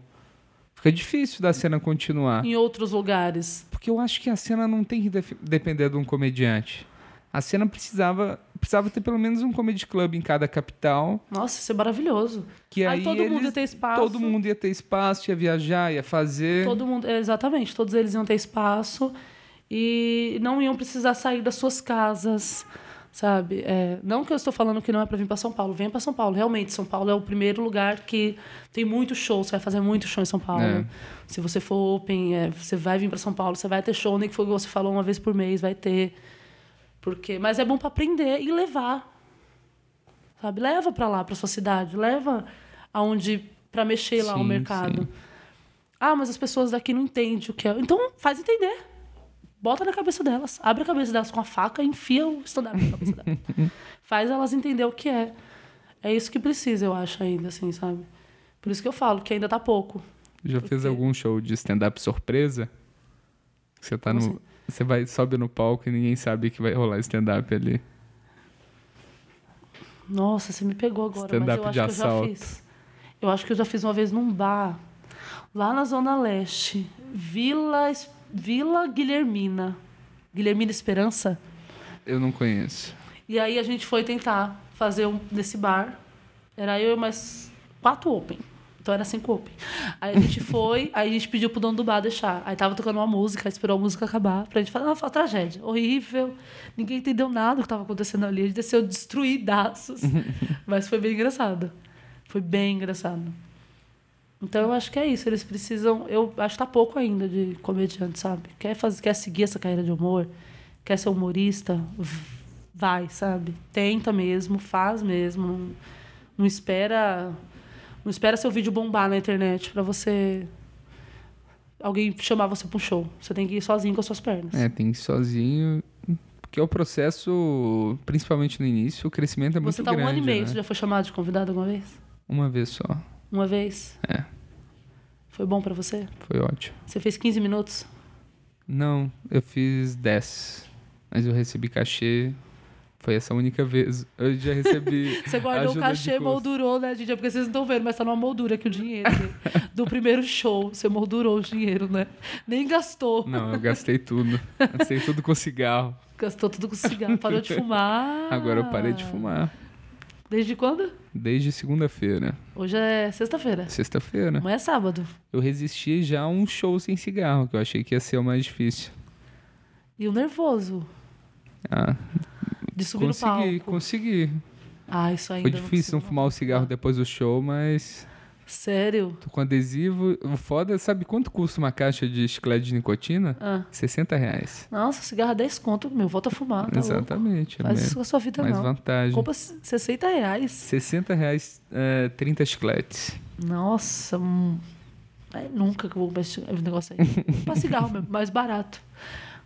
Fica difícil da cena continuar. Em outros lugares. Porque eu acho que a cena não tem que depender de um comediante. A cena precisava, precisava ter pelo menos um comedy club em cada capital. Nossa, isso é maravilhoso. Que aí, aí todo mundo eles- ia ter espaço. Todo mundo ia ter espaço, ia viajar, ia fazer. Todo mundo, exatamente, todos eles iam ter espaço e não iam precisar sair das suas casas, sabe? É, não que eu estou falando que não é para vir para São Paulo, venha para São Paulo. Realmente, São Paulo é o primeiro lugar que tem muito show, você vai fazer muito show em São Paulo. É. Se você for open, é, você vai vir para São Paulo, você vai ter show, nem que foi o que você falou uma vez por mês, vai ter. Porque, mas é bom para aprender e levar. Sabe? Leva para lá, para sua cidade, leva aonde para mexer lá o Sim, mercado. sim. Ah, mas as pessoas daqui não entendem o que é. Então, faz entender. Bota na cabeça delas. Abre a cabeça delas com a faca e enfia o stand-up na cabeça delas. faz elas entender o que é. É isso que precisa, eu acho, ainda, assim, sabe? Por isso que eu falo que ainda tá pouco. Já fez quê? algum show de stand-up surpresa? Você tá Como no. assim? Você vai, sobe no palco e ninguém sabe que vai rolar stand-up ali. Nossa, você me pegou agora, mas Stand-up eu acho de que eu já assalto. fiz. Eu acho que eu já fiz uma vez num bar, lá na Zona Leste, Vila, Vila Guilhermina. Guilhermina Esperança. Eu não conheço. E aí a gente foi tentar fazer um nesse bar. Era eu e mais quatro open. Então era cinco open. Aí a gente foi, aí a gente pediu pro dono do bar deixar. Aí tava tocando uma música, esperou a música acabar. Pra gente falar, não, foi uma tragédia. Horrível. Ninguém entendeu nada do que tava acontecendo ali. A gente desceu destruidaços. Mas foi bem engraçado. Foi bem engraçado. Então eu acho que é isso. Eles precisam. Eu acho que tá pouco ainda de comediante, sabe? Quer, fazer, quer seguir essa carreira de humor? Quer ser humorista? Vai, sabe? Tenta mesmo, faz mesmo. Não, não espera. Não espera seu vídeo bombar na internet pra você. Alguém chamar você pra um show. Você tem que ir sozinho com as suas pernas. É, tem que ir sozinho. Porque é o processo, principalmente no início, o crescimento é muito você tá grande. um ano e meio. né? Você já foi chamado de convidado alguma vez? Uma vez só. Uma vez? É. Foi bom pra você? Foi ótimo. Você fez 15 minutos? Não, eu fiz 10. Mas eu recebi cachê. Foi essa única vez. Eu já recebi. Você guardou o cachê, moldurou, né, gente? É porque vocês não estão vendo, mas tá numa moldura aqui o dinheiro né? do primeiro show. Você moldurou o dinheiro, né? Nem gastou. Não, eu gastei tudo. Gastei tudo com cigarro. Gastou tudo com cigarro. Parou de fumar. Agora eu parei de fumar. Desde quando? Desde segunda-feira. Hoje é sexta-feira. Sexta-feira. Amanhã é sábado. Eu resisti já a um show sem cigarro, que eu achei que ia ser o mais difícil. E o nervoso Ah, de subir consegui, no palco. consegui. Ah, isso ainda Foi não difícil não consigo, fumar o cigarro depois do show, mas Sério? Tô com adesivo. O foda, sabe quanto custa uma caixa de chiclete de nicotina? Ah. 60 reais. Nossa, cigarro é 10 conto, meu. Volta a fumar, tá louco? Exatamente. é Faz me- isso com a sua vida, mais não. vantagem. Compra 60 reais. 60 reais, é, 30 chicletes. Nossa, hum. É, nunca que eu vou comprar esse esse negócio aí. pra cigarro mesmo, mais barato.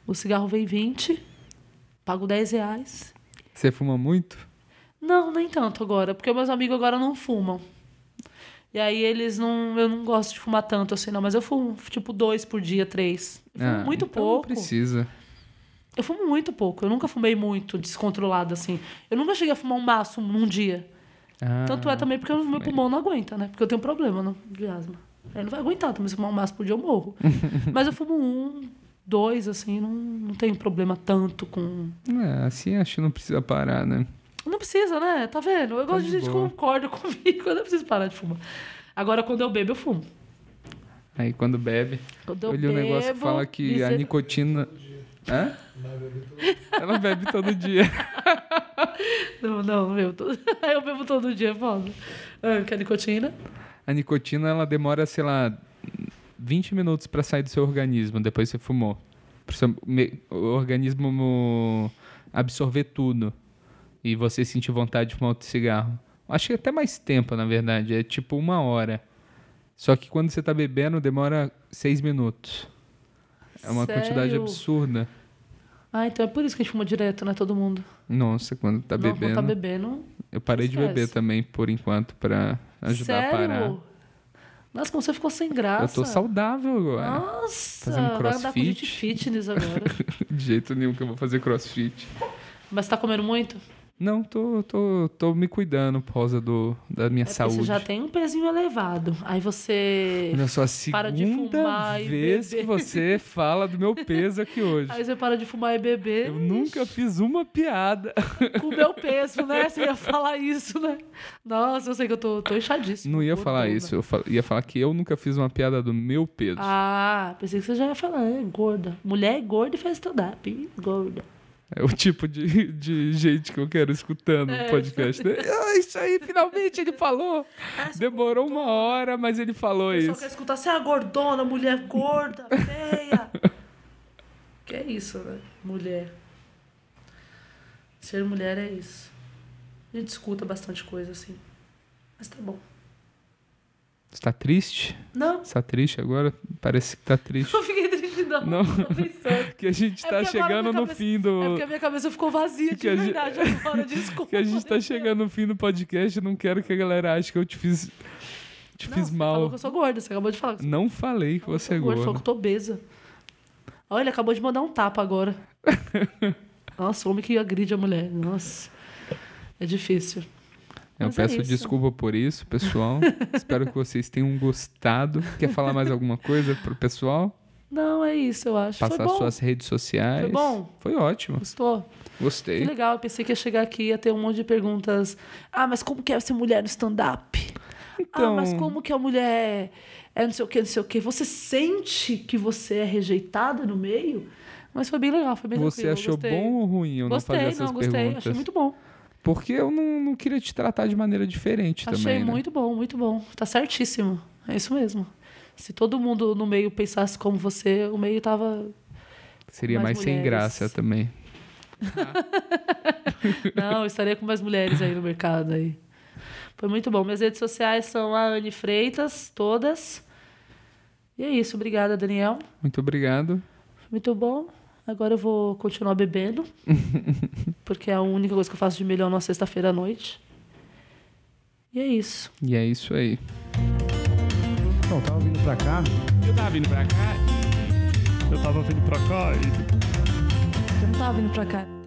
O cigarro vem 20, pago 10 reais. Você fuma muito? Não, nem tanto agora, porque meus amigos agora não fumam. E aí eles não. Eu não gosto de fumar tanto assim, não, mas eu fumo tipo dois por dia, três. Eu fumo muito então pouco. Não precisa. Eu fumo muito pouco. Eu nunca fumei muito descontrolado assim. Eu nunca cheguei a fumar um maço num dia. Ah, Tanto é também porque o meu pulmão não aguenta, né? Porque eu tenho problema né, de asma. Aí não vai aguentar também se fumar um maço por dia eu morro. Mas eu fumo um, dois, assim, não, não tenho problema tanto com. É, assim acho que não precisa parar, né? Não precisa, né? Tá vendo? Eu gosto de gente que concorda comigo. Eu não preciso parar de fumar. Agora, quando eu bebo, eu fumo. Aí quando bebe. Quando eu Eu li um negócio que fala que a dizer- nicotina. Hã? Ela bebe todo dia. Não, não, eu, tô... eu bebo todo dia, é foda. Ah, que a nicotina. A nicotina, ela demora, sei lá, 20 minutos pra sair do seu organismo depois que você fumou. Pro seu me- o organismo mo- absorver tudo. E você sentir vontade de fumar outro cigarro. Acho que até mais tempo, na verdade. É tipo uma hora. Só que quando você tá bebendo, demora seis minutos. É uma quantidade Sério? absurda. Ah, então é por isso que a gente fuma direto, né? Todo mundo. Nossa, quando tá Não, bebendo. Quando tá bebendo. Eu parei de Esquece. beber também, por enquanto, pra ajudar Sério? a parar. Nossa, como você ficou sem graça. Eu tô saudável agora. Nossa, Fazendo vai andar com crossfit. fitness agora. De jeito nenhum que eu vou fazer crossfit. Mas tá comendo muito? Não, tô, tô, tô me cuidando por causa do, da minha É saúde. você já tem um pezinho elevado. Aí você. Olha só, a Para de segunda fumar vez que você fala do meu peso aqui hoje. Aí você para de fumar e beber. Eu nunca fiz uma piada. Com o meu peso, né? Você ia falar isso, né? Nossa, eu sei que eu tô, tô inchadíssimo. Não ia falar isso. Eu fa- ia falar que eu nunca fiz uma piada do meu peso. Ah, pensei que você já ia falar, é gorda. Mulher é gorda e faz stand-up. Gorda. É o tipo de, de gente que eu quero escutando no É. podcast. né? Ah, isso aí, finalmente ele falou. Demorou uma hora, mas ele falou pessoal isso. quer escutar, você é a gordona, mulher gorda, feia. que é isso, né? Mulher. Ser mulher é isso. A gente escuta bastante coisa assim. Mas tá bom. Você tá triste? Não, Você tá triste agora? Parece que tá triste. não fiquei não. Não. Que a gente É tá chegando no cabeça- fim É do. porque a minha cabeça ficou vazia de Que a gente- verdade agora, desculpa. Que a gente tá chegando no fim do podcast. Não quero que a galera ache que eu te fiz. Te Não, fiz você falou mal. que eu sou gorda, você acabou de falar. Não falei que você é gorda, falou que eu tô obesa. Olha, ele acabou de mandar um tapa agora. Nossa, homem que agride a mulher. Nossa. É difícil. Eu Mas é peço isso. desculpa por isso, pessoal. Espero que vocês tenham gostado. Quer falar mais alguma coisa pro pessoal? Não, é isso, eu acho. Passar suas redes sociais. Foi bom? Foi ótimo. Gostou? Que Gostei. legal, eu pensei que ia chegar aqui e ia ter um monte de perguntas. Ah, mas como que é ser mulher no stand-up? Então- Ah, mas como que a mulher é não sei o que, não sei o que. Você sente que você é rejeitada no meio? Mas foi bem legal, foi bem Você tranquilo, achou gostei. bom ou ruim eu não Gostei, fazer essas não, gostei. perguntas? Achei muito bom. Porque eu não, não queria te tratar de maneira diferente Achei também. né? muito bom, muito bom. Tá certíssimo. É isso mesmo. Se todo mundo no meio pensasse como você, o meio tava. Seria mais mais sem graça também. Não, estaria com mais mulheres aí no mercado aí. Foi muito bom. Minhas redes sociais são a Anne Freitas, todas. E é isso. Obrigada, Daniel. Muito obrigado. Muito bom. Agora eu vou continuar bebendo. porque é a única coisa que eu faço de melhor na sexta-feira à noite. E é isso. E é isso aí. Então, tava vindo pra cá, Eu tava vindo pra cá Eu tava vindo pra cá e Eu não tava vindo pra cá.